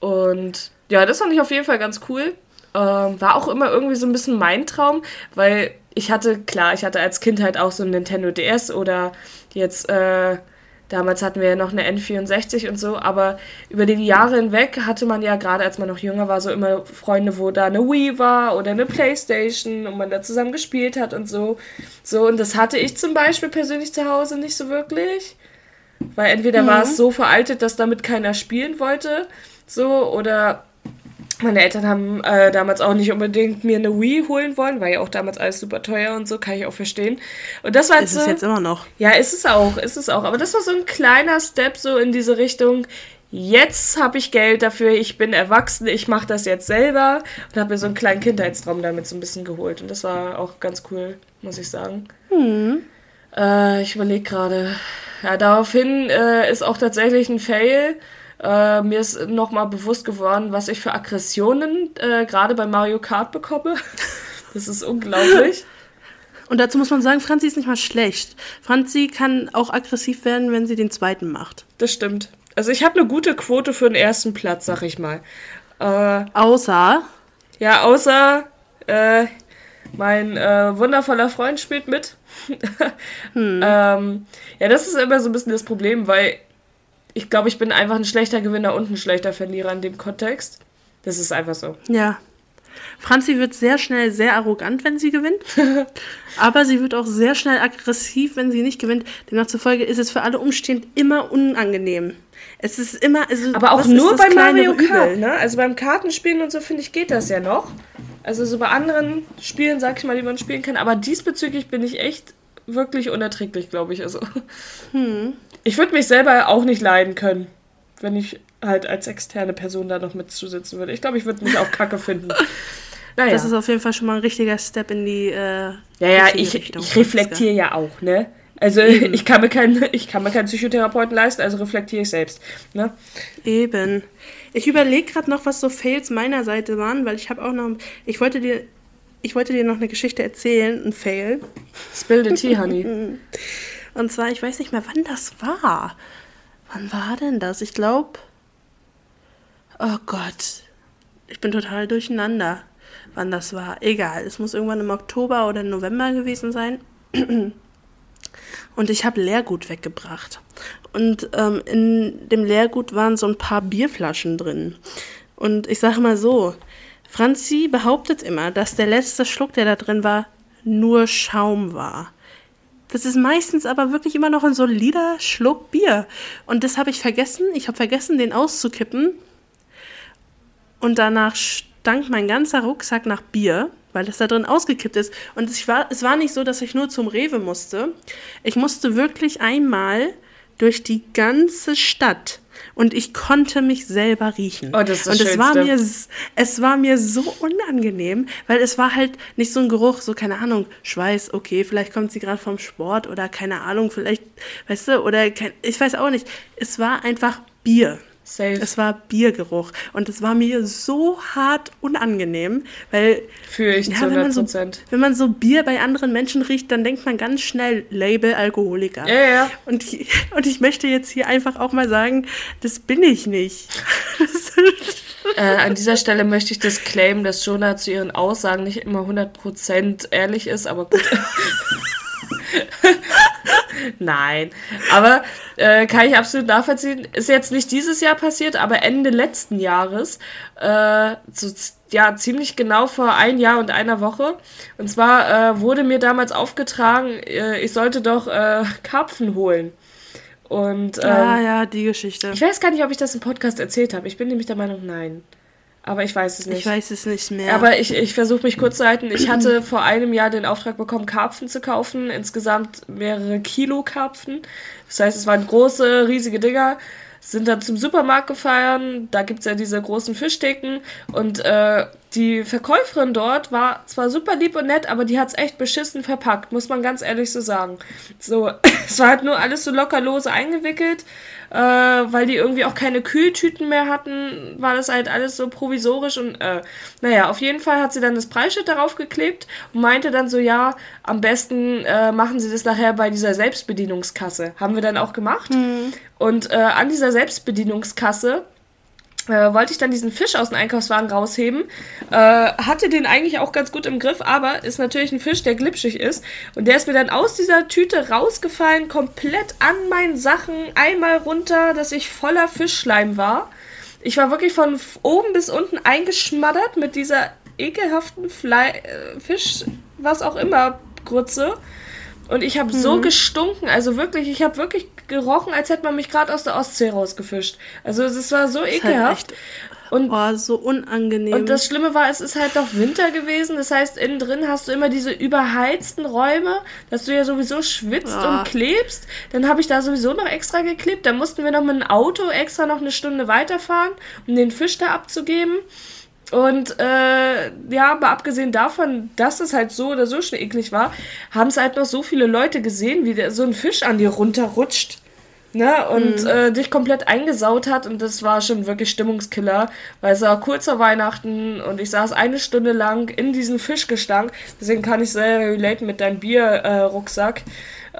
Und ja, das fand ich auf jeden Fall ganz cool. Ähm, war auch immer irgendwie so ein bisschen mein Traum, weil ich hatte, klar, ich hatte als Kind halt auch so ein Nintendo DS oder jetzt, äh, damals hatten wir ja noch eine N64 und so, aber über die Jahre hinweg hatte man ja, gerade als man noch jünger war, so immer Freunde, wo da eine Wii war oder eine Playstation und man da zusammen gespielt hat und so. So, und das hatte ich zum Beispiel persönlich zu Hause nicht so wirklich. Weil entweder war es so veraltet, dass damit keiner spielen wollte, so, oder meine Eltern haben äh, damals auch nicht unbedingt mir eine Wii holen wollen, war ja auch damals alles super teuer und so, kann ich auch verstehen. Und das war Ist jetzt es so, jetzt immer noch. ja, ist es auch, ist es auch. Aber das war so ein kleiner Step so in diese Richtung. Jetzt habe ich Geld dafür, ich bin erwachsen, ich mache das jetzt selber und habe mir so einen kleinen Kindheitstraum damit so ein bisschen geholt. Und das war auch ganz cool, muss ich sagen. Äh, ich überlege gerade. Ja, daraufhin äh, ist auch tatsächlich ein Fail. Äh, mir ist nochmal bewusst geworden, was ich für Aggressionen äh, gerade bei Mario Kart bekomme. Das ist unglaublich. Und dazu muss man sagen, Franzi ist nicht mal schlecht. Franzi kann auch aggressiv werden, wenn sie den zweiten macht. Das stimmt. Also ich habe eine gute Quote für den ersten Platz, sag ich mal. Äh, Außer, ja, außer äh, mein äh, wundervoller Freund spielt mit. ähm, ja, das ist immer so ein bisschen das Problem, weil ich glaube, ich bin einfach ein schlechter Gewinner und ein schlechter Verlierer in dem Kontext. Das ist einfach so. ja. Franzi wird sehr schnell sehr arrogant, wenn sie gewinnt. aber sie wird auch sehr schnell aggressiv, wenn sie nicht gewinnt. Demnach zufolge ist es für alle Umstehenden immer unangenehm. Es ist immer. Also, Aber auch nur das bei kleinere Mario Kart, ne? Also beim Kartenspielen und so, finde ich, geht das ja noch. Also so bei anderen Spielen, sag ich mal, die man spielen kann. Aber diesbezüglich bin ich echt wirklich unerträglich, glaube ich. Also. Ich würde mich selber auch nicht leiden können, wenn ich halt als externe Person da noch mitzusitzen würde. Ich glaube, ich würde mich auch kacke finden. Naja. Das ist auf jeden Fall schon mal ein richtiger Step in die. Äh, ja, ja, ich, Richtung, ich reflektiere ja auch, ne? Also ich kann, mir keinen, ich kann mir keinen Psychotherapeuten leisten, also reflektiere ich selbst. Ne? Eben. Ich überlege gerade noch, was so Fails meiner Seite waren, weil ich habe auch noch. Ich wollte dir. Ich wollte dir noch eine Geschichte erzählen, ein Fail. Spill the tea, honey. Und zwar, ich weiß nicht mehr, wann das war. Wann war denn das? Ich glaube. Oh Gott. Ich bin total durcheinander, wann das war. Egal. Es muss irgendwann im Oktober oder November gewesen sein. Und ich habe Leergut weggebracht. Und ähm, in dem Leergut waren so ein paar Bierflaschen drin. Und ich sage mal so, Franzi behauptet immer, dass der letzte Schluck, der da drin war, nur Schaum war. Das ist meistens aber wirklich immer noch ein solider Schluck Bier. Und das habe ich vergessen. Ich habe vergessen, den auszukippen. Und danach stank mein ganzer Rucksack nach Bier, weil das da drin ausgekippt ist. Und es war, es war nicht so, dass ich nur zum Rewe musste. Ich musste wirklich einmal durch die ganze Stadt und ich konnte mich selber riechen. Oh, das ist das und es war, mir, es war mir so unangenehm, weil es war halt nicht so ein Geruch, so keine Ahnung, Schweiß, okay, vielleicht kommt sie gerade vom Sport oder keine Ahnung, vielleicht, weißt du, oder kein, ich weiß auch nicht. Es war einfach Bier. Safe. Es war Biergeruch und es war mir so hart unangenehm, weil Fühle ich zu ja, wenn 100 man, so, wenn man so Bier bei anderen Menschen riecht, dann denkt man ganz schnell Label Alkoholiker. Ja, ja. Und, ich- und ich möchte jetzt hier einfach auch mal sagen, das bin ich nicht. Äh, an dieser Stelle möchte ich das claimen, dass Jonah zu ihren Aussagen nicht immer 100% ehrlich ist, aber gut. Nein, aber äh, kann ich absolut nachvollziehen. Ist jetzt nicht dieses Jahr passiert, aber Ende letzten Jahres, äh, so ja ziemlich genau vor ein Jahr und einer Woche. Und zwar äh, wurde mir damals aufgetragen, äh, ich sollte doch äh, Karpfen holen. Und ähm, ah ja, die Geschichte. ich weiß gar nicht, ob ich das im Podcast erzählt habe. Ich bin nämlich der Meinung, nein. Aber ich weiß es nicht. Ich weiß es nicht mehr. Aber ich, ich versuche mich kurz zu halten. Ich hatte vor einem Jahr den Auftrag bekommen, Karpfen zu kaufen. Insgesamt mehrere Kilo Karpfen. Das heißt, es waren große, riesige Dinger. Sind dann zum Supermarkt gefahren. Da gibt's ja diese großen Fischtheken. Und äh, die Verkäuferin dort war zwar super lieb und nett, aber die hat's echt beschissen verpackt, muss man ganz ehrlich so sagen. So, es war halt nur alles so locker lose eingewickelt. Äh, weil die irgendwie auch keine Kühltüten mehr hatten, war das halt alles so provisorisch und äh, naja, auf jeden Fall hat sie dann das Preisschild darauf geklebt und meinte dann so, ja, am besten äh, machen sie das nachher bei dieser Selbstbedienungskasse. Haben wir dann auch gemacht. Mhm. Und äh, an dieser Selbstbedienungskasse äh, wollte ich dann diesen Fisch aus dem Einkaufswagen rausheben. Äh, hatte den eigentlich auch ganz gut im Griff, aber ist natürlich ein Fisch, der glitschig ist. Und der ist mir dann aus dieser Tüte rausgefallen, komplett an meinen Sachen, einmal runter, dass ich voller Fischschleim war. Ich war wirklich von oben bis unten eingeschmattert mit dieser ekelhaften Fle äh, Fisch, was auch immer, Grütze. Und ich habe mhm. so gestunken, also wirklich, ich habe wirklich gerochen, als hätte man mich gerade aus der Ostsee rausgefischt. Also es war so halt ekelhaft. und oh, so unangenehm. Und das Schlimme war, es ist halt noch Winter gewesen. Das heißt, innen drin hast du immer diese überheizten Räume, dass du ja sowieso schwitzt oh. und klebst. Dann habe ich da sowieso noch extra geklebt. Da mussten wir noch mit dem Auto extra noch eine Stunde weiterfahren, um den Fisch da abzugeben. Und äh, ja, aber abgesehen davon, dass es halt so oder so schon eklig war, haben es halt noch so viele Leute gesehen, wie der, so ein Fisch an dir runterrutscht. Ne, und mhm. äh, dich komplett eingesaut hat und das war schon wirklich Stimmungskiller, weil es war kurz vor Weihnachten und ich saß eine Stunde lang in diesem Fischgestank, deswegen kann ich sehr relate mit deinem Bierrucksack. Äh,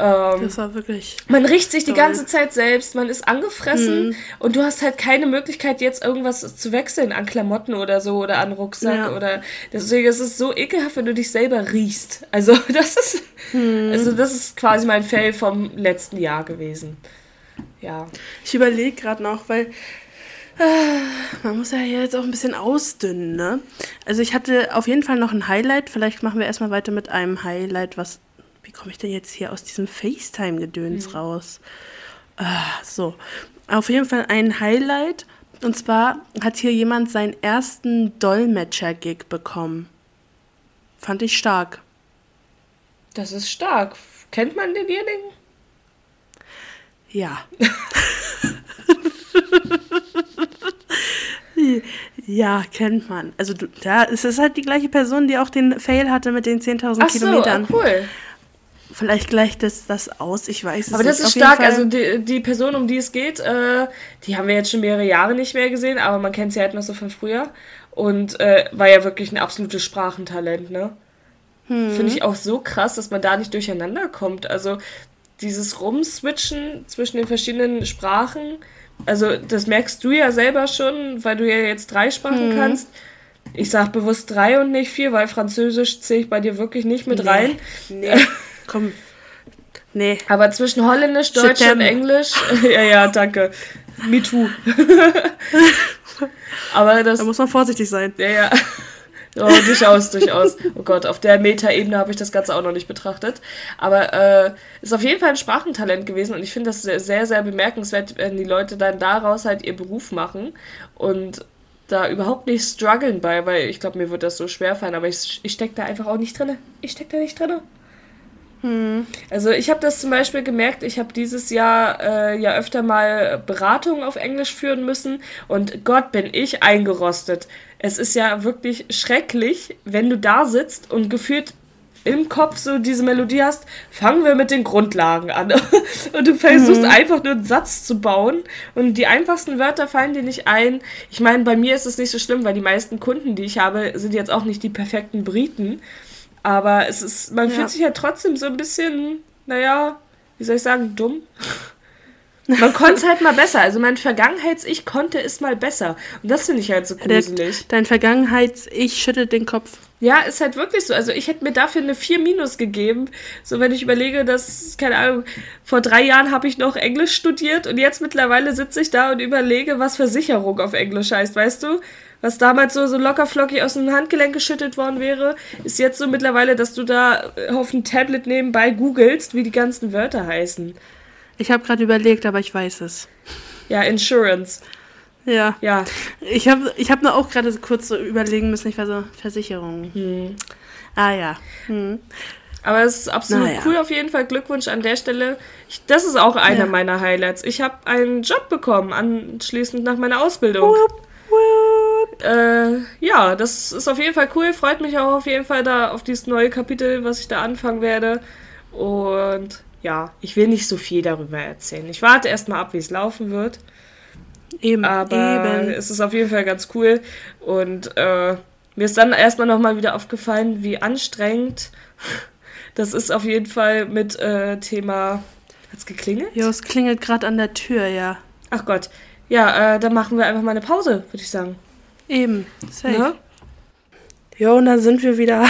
ähm, das war wirklich. Man riecht sich toll. die ganze Zeit selbst, man ist angefressen mhm. und du hast halt keine Möglichkeit, jetzt irgendwas zu wechseln an Klamotten oder so oder an Rucksack ja. oder deswegen ist es so ekelhaft, wenn du dich selber riechst. Also das ist, mhm. also das ist quasi mein Fail vom letzten Jahr gewesen. Ja. Ich überlege gerade noch, weil äh, man muss ja jetzt auch ein bisschen ausdünnen, ne? Also ich hatte auf jeden Fall noch ein Highlight. Vielleicht machen wir erstmal weiter mit einem Highlight, was wie komme ich denn jetzt hier aus diesem FaceTime-Gedöns mhm. raus? Ah, so, auf jeden Fall ein Highlight. Und zwar hat hier jemand seinen ersten Dolmetscher-Gig bekommen. Fand ich stark. Das ist stark. Kennt man denjenigen? Ja. ja, kennt man. Also du, ja, es ist halt die gleiche Person, die auch den Fail hatte mit den 10.000 Kilometern. So, cool. Vielleicht gleicht das, das aus, ich weiß es Aber das ist stark, also die, die Person, um die es geht, äh, die haben wir jetzt schon mehrere Jahre nicht mehr gesehen, aber man kennt sie halt noch so von früher. Und äh, war ja wirklich ein absolutes Sprachentalent, ne? Hm. Finde ich auch so krass, dass man da nicht durcheinander kommt. Also dieses Rumswitchen zwischen den verschiedenen Sprachen, also das merkst du ja selber schon, weil du ja jetzt drei Sprachen hm. kannst. Ich sag bewusst drei und nicht vier, weil Französisch zähle ich bei dir wirklich nicht mit nee. rein. Nee. Komm. Nee. Aber zwischen Holländisch, Deutsch und Englisch. ja, ja, danke. Me too. Aber das. Da muss man vorsichtig sein. Ja, ja. Oh, durchaus, durchaus. Oh Gott, auf der Meta-Ebene habe ich das Ganze auch noch nicht betrachtet. Aber äh, ist auf jeden Fall ein Sprachentalent gewesen und ich finde das sehr, sehr, sehr bemerkenswert, wenn die Leute dann daraus halt ihr Beruf machen und da überhaupt nicht strugglen bei, weil ich glaube, mir wird das so schwer fallen, aber ich, ich stecke da einfach auch nicht drin. Ich stecke da nicht drin. Hm. Also ich habe das zum Beispiel gemerkt, ich habe dieses Jahr äh, ja öfter mal Beratungen auf Englisch führen müssen und Gott bin ich eingerostet. Es ist ja wirklich schrecklich, wenn du da sitzt und gefühlt im Kopf so diese Melodie hast, fangen wir mit den Grundlagen an. und du versuchst mhm. einfach nur einen Satz zu bauen und die einfachsten Wörter fallen dir nicht ein. Ich meine, bei mir ist es nicht so schlimm, weil die meisten Kunden, die ich habe, sind jetzt auch nicht die perfekten Briten. Aber es ist, man ja. fühlt sich ja trotzdem so ein bisschen, naja, wie soll ich sagen, dumm. Man konnte es halt mal besser. Also mein Vergangenheits-Ich konnte es mal besser. Und das finde ich halt so gruselig. Dein Vergangenheits-Ich schüttelt den Kopf. Ja, ist halt wirklich so. Also ich hätte mir dafür eine 4 Minus gegeben. So wenn ich überlege, dass, keine Ahnung, vor drei Jahren habe ich noch Englisch studiert und jetzt mittlerweile sitze ich da und überlege, was Versicherung auf Englisch heißt, weißt du? Was damals so, so locker flockig aus dem Handgelenk geschüttet worden wäre, ist jetzt so mittlerweile, dass du da auf dem Tablet nebenbei googelst, wie die ganzen Wörter heißen. Ich habe gerade überlegt, aber ich weiß es. Ja, Insurance. Ja. Ja. Ich habe ich hab nur auch gerade so kurz so überlegen müssen, ich war so, Versicherung. Hm. Ah ja. Hm. Aber es ist absolut naja. cool, auf jeden Fall. Glückwunsch an der Stelle. Ich, das ist auch einer ja. meiner Highlights. Ich habe einen Job bekommen, anschließend nach meiner Ausbildung. Wupp. Äh, ja, das ist auf jeden Fall cool. Freut mich auch auf jeden Fall da auf dieses neue Kapitel, was ich da anfangen werde. Und ja, ich will nicht so viel darüber erzählen. Ich warte erstmal ab, wie es laufen wird. Eben, Aber eben. es ist auf jeden Fall ganz cool. Und äh, mir ist dann erstmal nochmal wieder aufgefallen, wie anstrengend das ist auf jeden Fall mit äh, Thema. Hat's geklingelt? Jo, es klingelt gerade an der Tür, ja. Ach Gott. Ja, äh, dann machen wir einfach mal eine Pause, würde ich sagen. Eben. Safe. Ne? Jo, und dann sind wir wieder.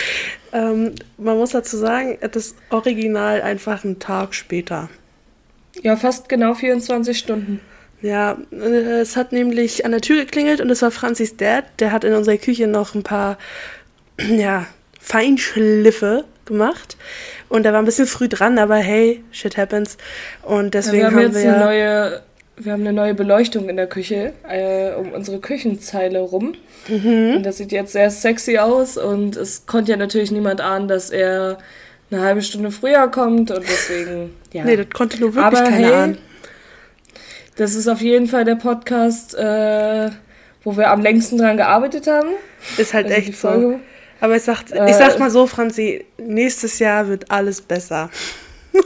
ähm, man muss dazu sagen, das Original einfach einen Tag später. Ja, fast genau 24 Stunden. Ja, äh, es hat nämlich an der Tür geklingelt und es war Franzis Dad. Der hat in unserer Küche noch ein paar, ja, Feinschliffe gemacht. Und er war ein bisschen früh dran, aber hey, shit happens. Und Ja, deswegen wir haben haben jetzt wir. eine neue, wir haben eine neue Beleuchtung in der Küche äh, um unsere Küchenzeile rum. Mhm. Und das sieht jetzt sehr sexy aus und es konnte ja natürlich niemand ahnen, dass er eine halbe Stunde früher kommt und deswegen, ja. nee, das konnte nur wirklich Aber keiner hey, ahnen. das ist auf jeden Fall der Podcast, äh, wo wir am längsten dran gearbeitet haben. Ist halt Also echt so. Aber ich sag, Äh, ich sag mal so, Franzi, nächstes Jahr wird alles besser.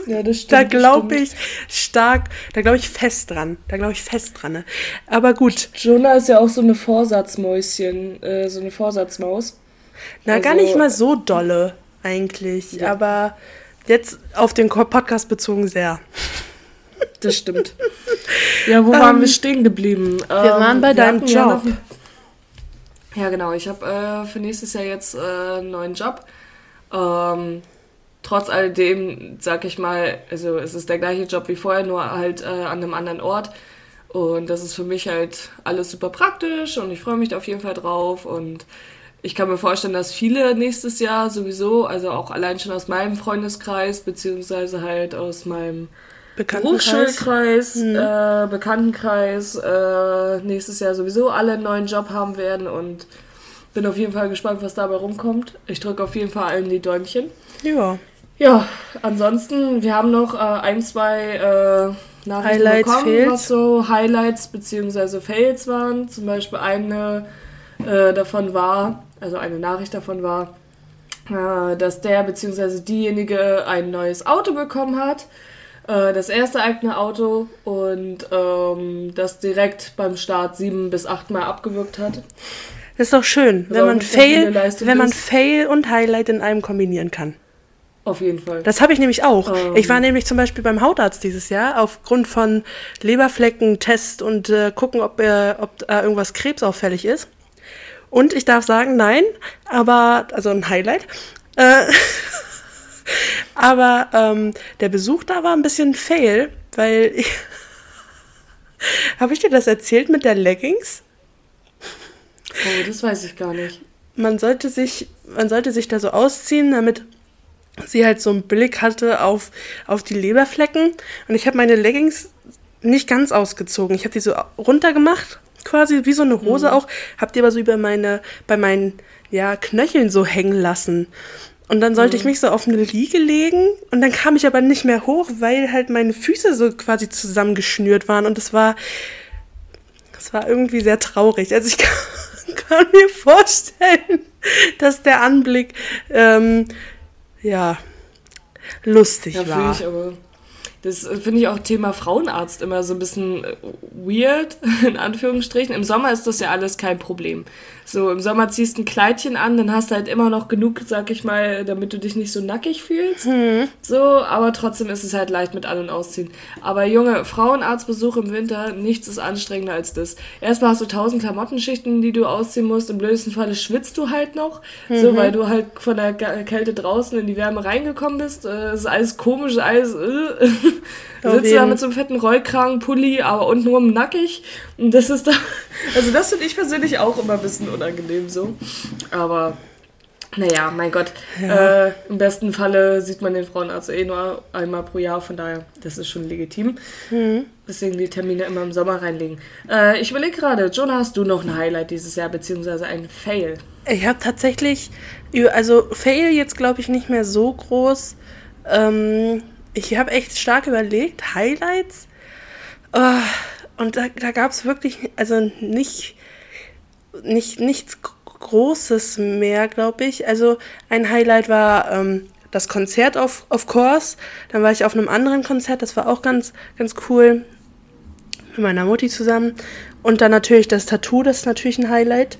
Ja, das stimmt. Da glaube ich stark, da glaube ich fest dran. Da glaube ich fest dran. Ne? Aber gut, Jonah ist ja auch so eine Vorsatzmäuschen, äh, so eine Vorsatzmaus. na Also- gar nicht mal so dolle eigentlich. Ja. Aber jetzt auf den Podcast bezogen sehr. Das stimmt. Ja, wo waren wir stehen geblieben? Ähm, Wir waren bei deinem Ja, Job. noch- ja, genau. Ich habe äh, für nächstes Jahr jetzt äh, einen neuen Job. Ähm, trotz alledem, sag ich mal, also es ist der gleiche Job wie vorher, nur halt äh, an einem anderen Ort. Und das ist für mich halt alles super praktisch und ich freue mich da auf jeden Fall drauf. Und ich kann mir vorstellen, dass viele nächstes Jahr sowieso, also auch allein schon aus meinem Freundeskreis, beziehungsweise halt aus meinem Bekanntenkreis. Berufsschulkreis, äh, Bekanntenkreis, äh, nächstes Jahr sowieso alle einen neuen Job haben werden und bin auf jeden Fall gespannt, was dabei rumkommt. Ich drücke auf jeden Fall allen die Däumchen. Ja. Ja, ansonsten, wir haben noch äh, ein, zwei äh, Nachrichten Highlights, bekommen, Fails. was so Highlights bzw. Fails waren. Zum Beispiel eine äh, davon war, also eine Nachricht davon war, äh, dass der bzw. diejenige ein neues Auto bekommen hat. Äh, das erste eigene Auto und ähm, das direkt beim Start sieben bis acht Mal abgewürgt hat. Das ist doch schön, wenn man Fail, wenn man. Fail und Highlight in einem kombinieren kann. Auf jeden Fall. Das habe ich nämlich auch. Ähm. Ich war nämlich zum Beispiel beim Hautarzt dieses Jahr aufgrund von Leberflecken-Test und äh, gucken, ob, äh, ob da irgendwas krebsauffällig ist. Und ich darf sagen, nein, aber, also ein Highlight. Äh, aber ähm, der Besuch da war ein bisschen fail, weil ich. habe ich dir das erzählt mit der Leggings? Oh, das weiß ich gar nicht. man sollte sich, man sollte sich da so ausziehen, damit sie halt so einen Blick hatte auf, auf die Leberflecken. Und ich habe meine Leggings nicht ganz ausgezogen. Ich habe die so runtergemacht, quasi wie so eine Hose auch, habe die aber so über meine, bei meinen ja, Knöcheln so hängen lassen. Und dann sollte ich mich so auf eine Liege legen und dann kam ich aber nicht mehr hoch, weil halt meine Füße so quasi zusammengeschnürt waren und es war, das war irgendwie sehr traurig. Also ich kann, kann mir vorstellen, dass der Anblick ähm, ja lustig Ja, war. ich aber. Das finde ich auch Thema Frauenarzt immer so ein bisschen weird, in Anführungsstrichen. Im Sommer ist das ja alles kein Problem. So, im Sommer ziehst du ein Kleidchen an, dann hast du halt immer noch genug, sag ich mal, damit du dich nicht so nackig fühlst. So, aber trotzdem ist es halt leicht mit An- und Ausziehen. Aber Junge, Frauenarztbesuch im Winter, nichts ist anstrengender als das. Erstmal hast du tausend Klamottenschichten, die du ausziehen musst. Im blödesten Falle schwitzt du halt noch. So, weil du halt von der Kälte draußen in die Wärme reingekommen bist. Äh, Es ist alles komisch, alles. Äh. Sitzt da mit so einem fetten Rollkragenpulli, aber untenrum nackig. Und das ist da. Also, das finde ich persönlich auch immer ein bisschen unangenehm so. Aber. Naja, mein Gott. Äh, Im besten Falle sieht man den Frauenarzt eh nur einmal pro Jahr, von daher, das ist schon legitim. Deswegen die Termine immer im Sommer reinlegen. Äh, ich überlege gerade, Jonah, hast du noch ein Highlight dieses Jahr, beziehungsweise ein Fail? Ich habe tatsächlich, also Fail jetzt glaube ich nicht mehr so groß. Ähm, ich habe echt stark überlegt, Highlights. Ah, und da, da gab es wirklich, also nicht, nicht, nichts Großes mehr, glaube ich. Also ein Highlight war ähm, das Konzert auf, of course. Dann war ich auf einem anderen Konzert, das war auch ganz, ganz cool. Mit meiner Mutti zusammen. Und dann natürlich das Tattoo, das ist natürlich ein Highlight.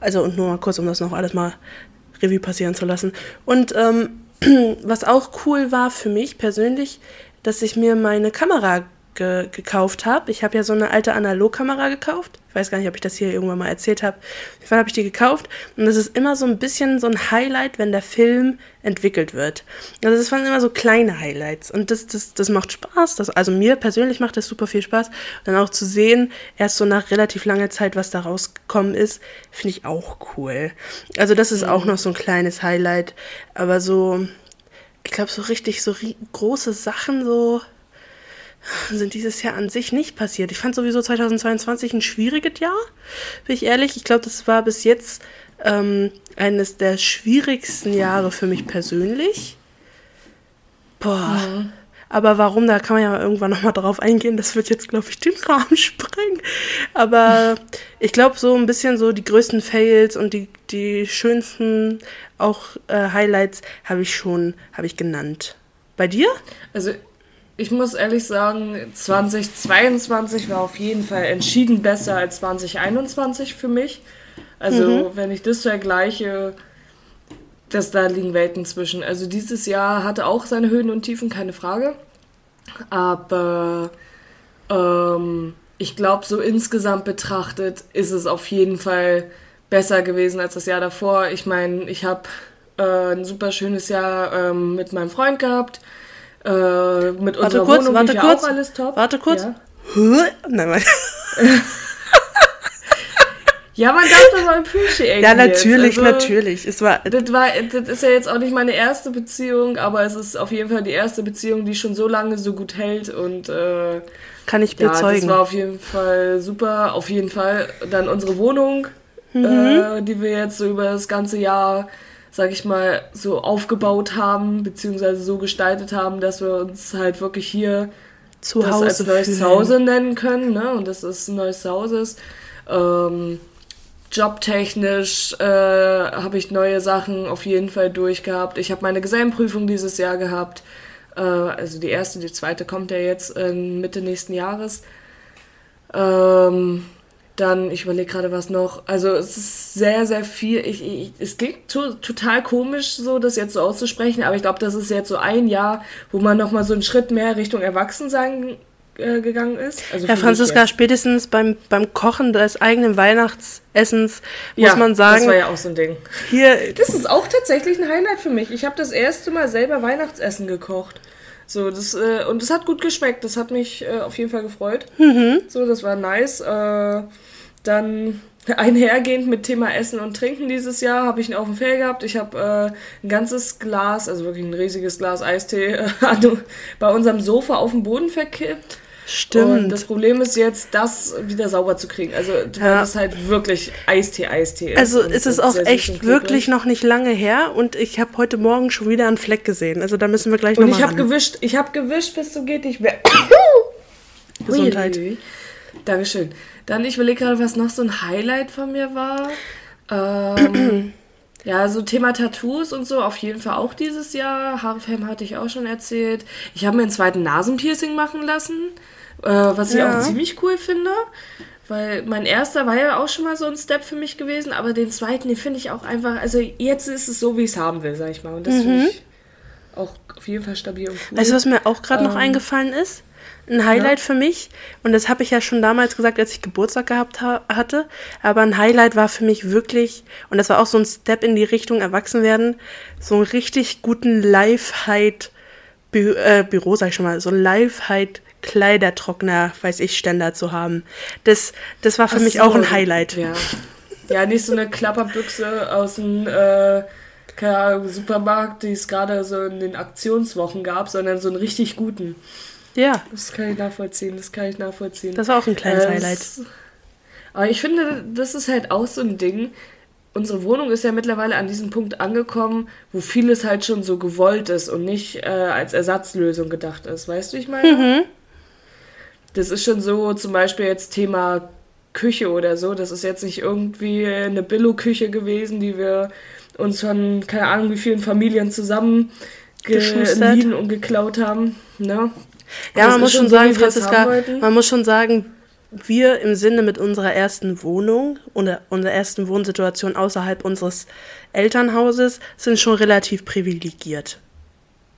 Also und nur mal kurz, um das noch alles mal Revue passieren zu lassen. Und ähm, was auch cool war für mich persönlich, dass ich mir meine Kamera ge gekauft habe. Ich habe ja so eine alte Analogkamera gekauft. Ich weiß gar nicht, ob ich das hier irgendwann mal erzählt habe. Fall habe ich die gekauft. Und das ist immer so ein bisschen so ein Highlight, wenn der Film entwickelt wird. Also das waren immer so kleine Highlights. Und das, das, das macht Spaß. Das, also mir persönlich macht das super viel Spaß. Und dann auch zu sehen, erst so nach relativ langer Zeit, was da rausgekommen ist, finde ich auch cool. Also das ist mhm. auch noch so ein kleines Highlight. Aber so, ich glaube, so richtig so große Sachen, so sind dieses Jahr an sich nicht passiert. Ich fand sowieso 2022 ein schwieriges Jahr, bin ich ehrlich. Ich glaube, das war bis jetzt ähm, eines der schwierigsten Jahre für mich persönlich. Boah. Mhm. Aber warum, da kann man ja irgendwann nochmal drauf eingehen. Das wird jetzt, glaube ich, den Rahmen sprengen. Aber ich glaube, so ein bisschen so die größten Fails und die, die schönsten auch äh, Highlights habe ich schon, habe ich genannt. Bei dir? Also ich muss ehrlich sagen, 2022 war auf jeden Fall entschieden besser als 2021 für mich. Also, mhm. wenn ich das vergleiche, dass da liegen Welten zwischen. Also, dieses Jahr hatte auch seine Höhen und Tiefen, keine Frage. Aber ähm, ich glaube, so insgesamt betrachtet ist es auf jeden Fall besser gewesen als das Jahr davor. Ich meine, ich habe äh, ein super schönes Jahr ähm, mit meinem Freund gehabt. Äh, mit warte unserer kurz, Wohnung warte kurz, auch alles top. Warte kurz. Ja. Nein, warte. Ja, man darf doch mal appreciaten. Ja, natürlich, also, natürlich. Es war, das, war, das ist ja jetzt auch nicht meine erste Beziehung, aber es ist auf jeden Fall die erste Beziehung, die schon so lange so gut hält und äh, kann ich bezeugen. Ja, das war auf jeden Fall super. Auf jeden Fall dann unsere Wohnung, mhm. äh, die wir jetzt so über das ganze Jahr sag ich mal, so aufgebaut haben, beziehungsweise so gestaltet haben, dass wir uns halt wirklich hier zu das Hause als neues fühlen. Zuhause nennen können, ne? Und dass es ein neues Zuhause ist. Ähm, jobtechnisch äh, habe ich neue Sachen auf jeden Fall durchgehabt. Ich habe meine Gesellenprüfung dieses Jahr gehabt. Äh, also die erste, die zweite kommt ja jetzt Mitte nächsten Jahres. Ähm, dann, ich überlege gerade was noch. Also es ist sehr, sehr viel. Ich, ich, es klingt to total komisch, so das jetzt so auszusprechen, aber ich glaube, das ist jetzt so ein Jahr, wo man nochmal so einen Schritt mehr Richtung Erwachsensein äh, gegangen ist. Also ja, Franziska, spätestens beim, beim Kochen des eigenen Weihnachtsessens muss ja, man sagen. Das war ja auch so ein Ding. Hier, das ist auch tatsächlich ein Highlight für mich. Ich habe das erste Mal selber Weihnachtsessen gekocht. So, das, äh, und es hat gut geschmeckt. Das hat mich äh, auf jeden Fall gefreut. Mhm. So, das war nice. Äh, dann einhergehend mit Thema Essen und Trinken dieses Jahr habe ich ihn auf dem Fell gehabt. Ich habe äh, ein ganzes Glas, also wirklich ein riesiges Glas Eistee, äh, bei unserem Sofa auf den Boden verkippt. Stimmt. Und das Problem ist jetzt, das wieder sauber zu kriegen. Also, ja. weil das halt wirklich Eistee, Eistee ist. Also, ist es auch echt wirklich noch nicht lange her und ich habe heute Morgen schon wieder einen Fleck gesehen. Also, da müssen wir gleich nochmal. Und noch ich habe gewischt, ich habe gewischt, bis du geht nicht mehr. Gesundheit. Dankeschön. Dann, ich überlege gerade, was noch so ein Highlight von mir war. Ähm, ja, so Thema Tattoos und so, auf jeden Fall auch dieses Jahr. Haarfärben hatte ich auch schon erzählt. Ich habe mir einen zweiten Nasenpiercing machen lassen, äh, was ich ja. auch ziemlich cool finde. Weil mein erster war ja auch schon mal so ein Step für mich gewesen, aber den zweiten, den finde ich auch einfach, also jetzt ist es so, wie ich es haben will, sag ich mal. Und das mhm. finde ich auch auf jeden Fall stabil und cool. Weißt du, was mir auch gerade ähm, noch eingefallen ist? Ein Highlight ja. für mich. Und das habe ich ja schon damals gesagt, als ich Geburtstag gehabt ha hatte. Aber ein Highlight war für mich wirklich, und das war auch so ein Step in die Richtung Erwachsenwerden, so einen richtig guten Live-Height Bü äh, Büro, sag ich schon mal, so Live-Height Kleidertrockner, weiß ich, Ständer zu haben. Das, das war für Ach mich so. auch ein Highlight. Ja. ja, nicht so eine Klapperbüchse aus dem äh, Supermarkt, die es gerade so in den Aktionswochen gab, sondern so einen richtig guten. Ja. Das kann ich nachvollziehen, das kann ich nachvollziehen. Das war auch ein kleines äh, Highlight. Aber ich finde, das ist halt auch so ein Ding. Unsere Wohnung ist ja mittlerweile an diesem Punkt angekommen, wo vieles halt schon so gewollt ist und nicht äh, als Ersatzlösung gedacht ist. Weißt du, ich meine? Mhm. Das ist schon so, zum Beispiel jetzt Thema Küche oder so. Das ist jetzt nicht irgendwie eine Billo-Küche gewesen, die wir uns von keine Ahnung wie vielen Familien zusammen geliehen und geklaut haben. Ne? Ja, man muss schon sagen, Franziska, man muss schon sagen, wir im Sinne mit unserer ersten Wohnung oder unserer ersten Wohnsituation außerhalb unseres Elternhauses sind schon relativ privilegiert.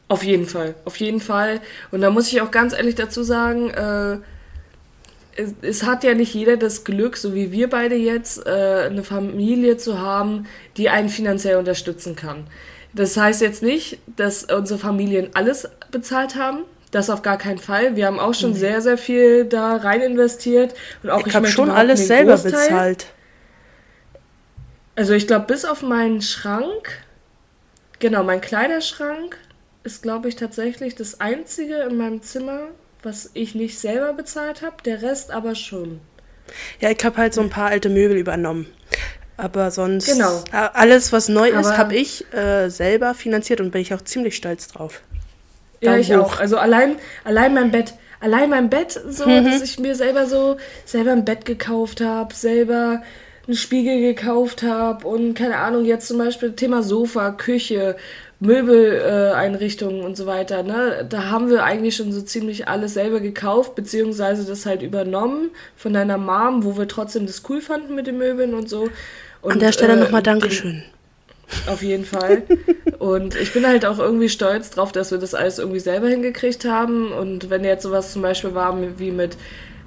Auf jeden Fall, auf jeden Fall. Und da muss ich auch ganz ehrlich dazu sagen, äh, es, es hat ja nicht jeder das Glück, so wie wir beide jetzt, äh, eine Familie zu haben, die einen finanziell unterstützen kann. Das heißt jetzt nicht, dass unsere Familien alles bezahlt haben. Das auf gar keinen Fall. Wir haben auch schon sehr, sehr viel da rein investiert. Und auch Ich habe möchte schon alles selber Großteil- bezahlt. Also ich glaube, bis auf meinen Schrank, genau, mein Kleiderschrank ist, glaube ich, tatsächlich das einzige in meinem Zimmer, was ich nicht selber bezahlt habe. Der Rest aber schon. Ja, ich habe halt so ein paar alte Möbel übernommen. Aber sonst, Genau. alles, was neu ist, Aber- habe ich äh, selber finanziert und bin ich auch ziemlich stolz drauf. Ja, ich hoch. auch. Also allein, allein mein Bett. Allein mein Bett, so, Mhm. dass ich mir selber so, selber ein Bett gekauft habe, selber einen Spiegel gekauft habe und keine Ahnung, jetzt zum Beispiel Thema Sofa, Küche, Möbeleinrichtungen Einrichtungen und so weiter, ne? Da haben wir eigentlich schon so ziemlich alles selber gekauft, beziehungsweise das halt übernommen von deiner Mom, wo wir trotzdem das cool fanden mit den Möbeln und so. Und, An der Stelle äh, nochmal den- Dankeschön. Auf jeden Fall. Und ich bin halt auch irgendwie stolz drauf, dass wir das alles irgendwie selber hingekriegt haben. Und wenn jetzt sowas zum Beispiel war wie mit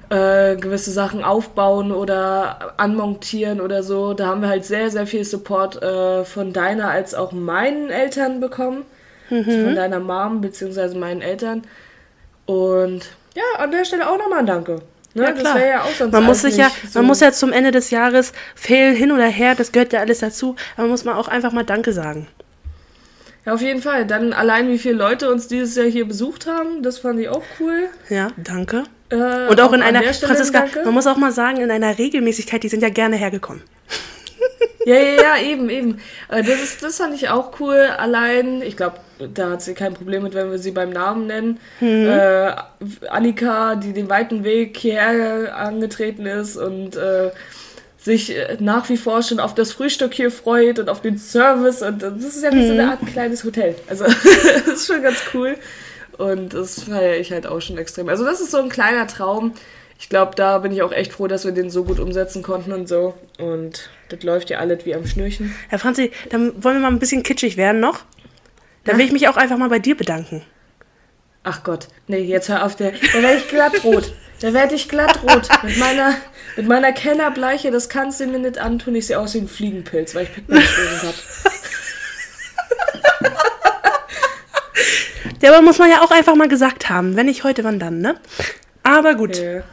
äh, gewisse Sachen aufbauen oder anmontieren oder so, da haben wir halt sehr, sehr viel Support äh, von deiner als auch meinen Eltern bekommen. Also von deiner Mom beziehungsweise meinen Eltern. Und ja, an der Stelle auch nochmal ein Danke. Ne? Ja, klar. ja auch Man muss sich ja, so- man muss ja zum Ende des Jahres fehlen hin oder her, das gehört ja alles dazu. Aber muss man auch einfach mal Danke sagen. Ja, auf jeden Fall. Dann allein, wie viele Leute uns dieses Jahr hier besucht haben, das fand ich auch cool. Ja, danke. Äh, Und auch in an einer, Franziska, man muss auch mal sagen, in einer Regelmäßigkeit, die sind ja gerne hergekommen. Ja, ja, ja, eben, eben. Äh, Das, ist, das fand ich auch cool. Allein, ich glaube, da hat sie kein Problem mit, wenn wir sie beim Namen nennen. Mhm. Äh, Annika, die den weiten Weg hierher angetreten ist und äh, sich äh, nach wie vor schon auf das Frühstück hier freut und auf den Service. Und das ist ja wie so eine Mhm. Art kleines Hotel. Also, das ist schon ganz cool. Und das feiere ich halt auch schon extrem. Also, das ist so ein kleiner Traum. Ich glaube, da bin ich auch echt froh, dass wir den so gut umsetzen konnten und so. Und das läuft ja alles wie am Schnürchen. Herr Franzi, dann wollen wir mal ein bisschen kitschig werden noch. Dann will ich mich auch einfach mal bei dir bedanken. Ach Gott, nee, jetzt hör auf, der, da werde ich glattrot. Da werde ich glattrot. Mit meiner, mit meiner Kellerbleiche, das kannst du mir nicht antun. Ich sehe aus wie ein Fliegenpilz, weil ich Pigmentstörung habe. Ja, aber muss man ja auch einfach mal gesagt haben. Wenn nicht heute, wann dann, ne? Aber gut, Okay.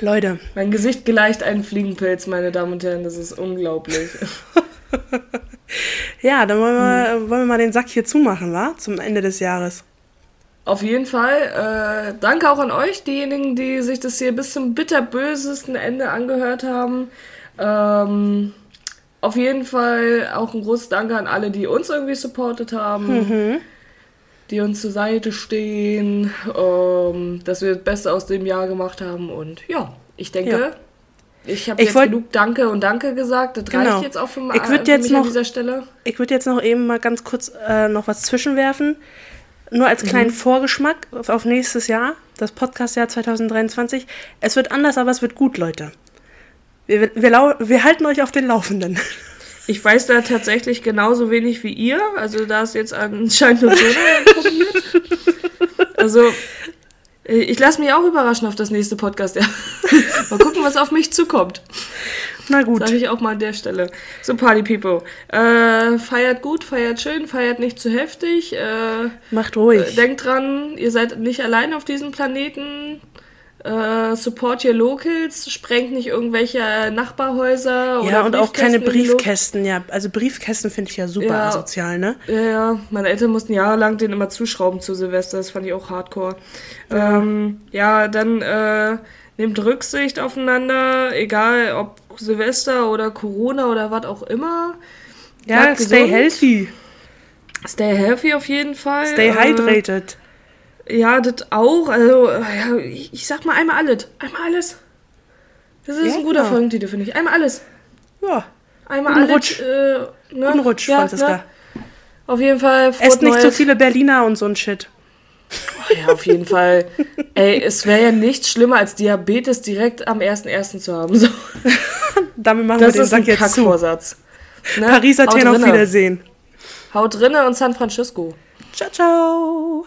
Leute. Mein Gesicht gleicht einen Fliegenpilz, meine Damen und Herren, das ist unglaublich. Ja, dann wollen wir, wollen wir mal den Sack hier zumachen, wa? Zum Ende des Jahres. Auf jeden Fall, äh, danke auch an euch, diejenigen, die sich das hier bis zum bitterbösesten Ende angehört haben. Ähm, auf jeden Fall auch ein großes Danke an alle, die uns irgendwie supportet haben, die uns zur Seite stehen, ähm, dass wir das Beste aus dem Jahr gemacht haben. Und ja, ich denke, Ja. Ich habe jetzt wollt- genug Danke und Danke gesagt. Das Genau. reicht jetzt auch für, Ich für jetzt mich noch- an dieser Stelle. Ich würde jetzt noch eben mal ganz kurz äh, noch was zwischenwerfen. Nur als kleinen Vorgeschmack auf, auf nächstes Jahr, das Podcastjahr 2023. Es wird anders, aber es wird gut, Leute. Wir, wir, wir, halten euch auf den Laufenden. Ich weiß da tatsächlich genauso wenig wie ihr. Also da ist jetzt anscheinend nur Jonah informiert. Also ich lasse mich auch überraschen auf das nächste Podcast. Ja. mal gucken, was auf mich zukommt. Na gut. Sage ich auch mal an der Stelle. So Party People. Äh, feiert gut, feiert schön, feiert nicht zu heftig. Äh, Macht ruhig. denkt dran, ihr seid nicht allein auf diesem Planeten. Äh, support your locals, sprengt nicht irgendwelche Nachbarhäuser oder ja, und auch keine Briefkästen. Ja, also Briefkästen finde ich ja super Ja. asozial, ne? Ja, ja, meine Eltern mussten jahrelang den immer zuschrauben zu Silvester, das fand ich auch hardcore. Ja, ähm, ja dann äh, nehmt Rücksicht aufeinander, egal ob Silvester oder Corona oder was auch immer. Ja, Bleibt stay gesund. healthy. Stay healthy auf jeden Fall. Stay Äh, hydrated. Ja, das auch. Also, ja, ich, ich sag mal einmal alles. Einmal alles. Das ist Ja, ein guter genau. Folgentitel, finde ich. Einmal alles. Ja. Einmal Guten alles. Rutsch. Äh, ne? Guten Rutsch, ja, Franziska. Ne? Auf jeden Fall. Esst nicht so viele Berliner und so ein Shit. Oh, ja, auf jeden Fall. Ey, es wäre ja nichts schlimmer als Diabetes direkt am 1.1. zu haben. So. Damit machen Das wir den ist ein Sack jetzt zu. Kackvorsatz. Ne? Paris, Haut auf. Wiedersehen. Haut drinne und San Francisco. Ciao, ciao.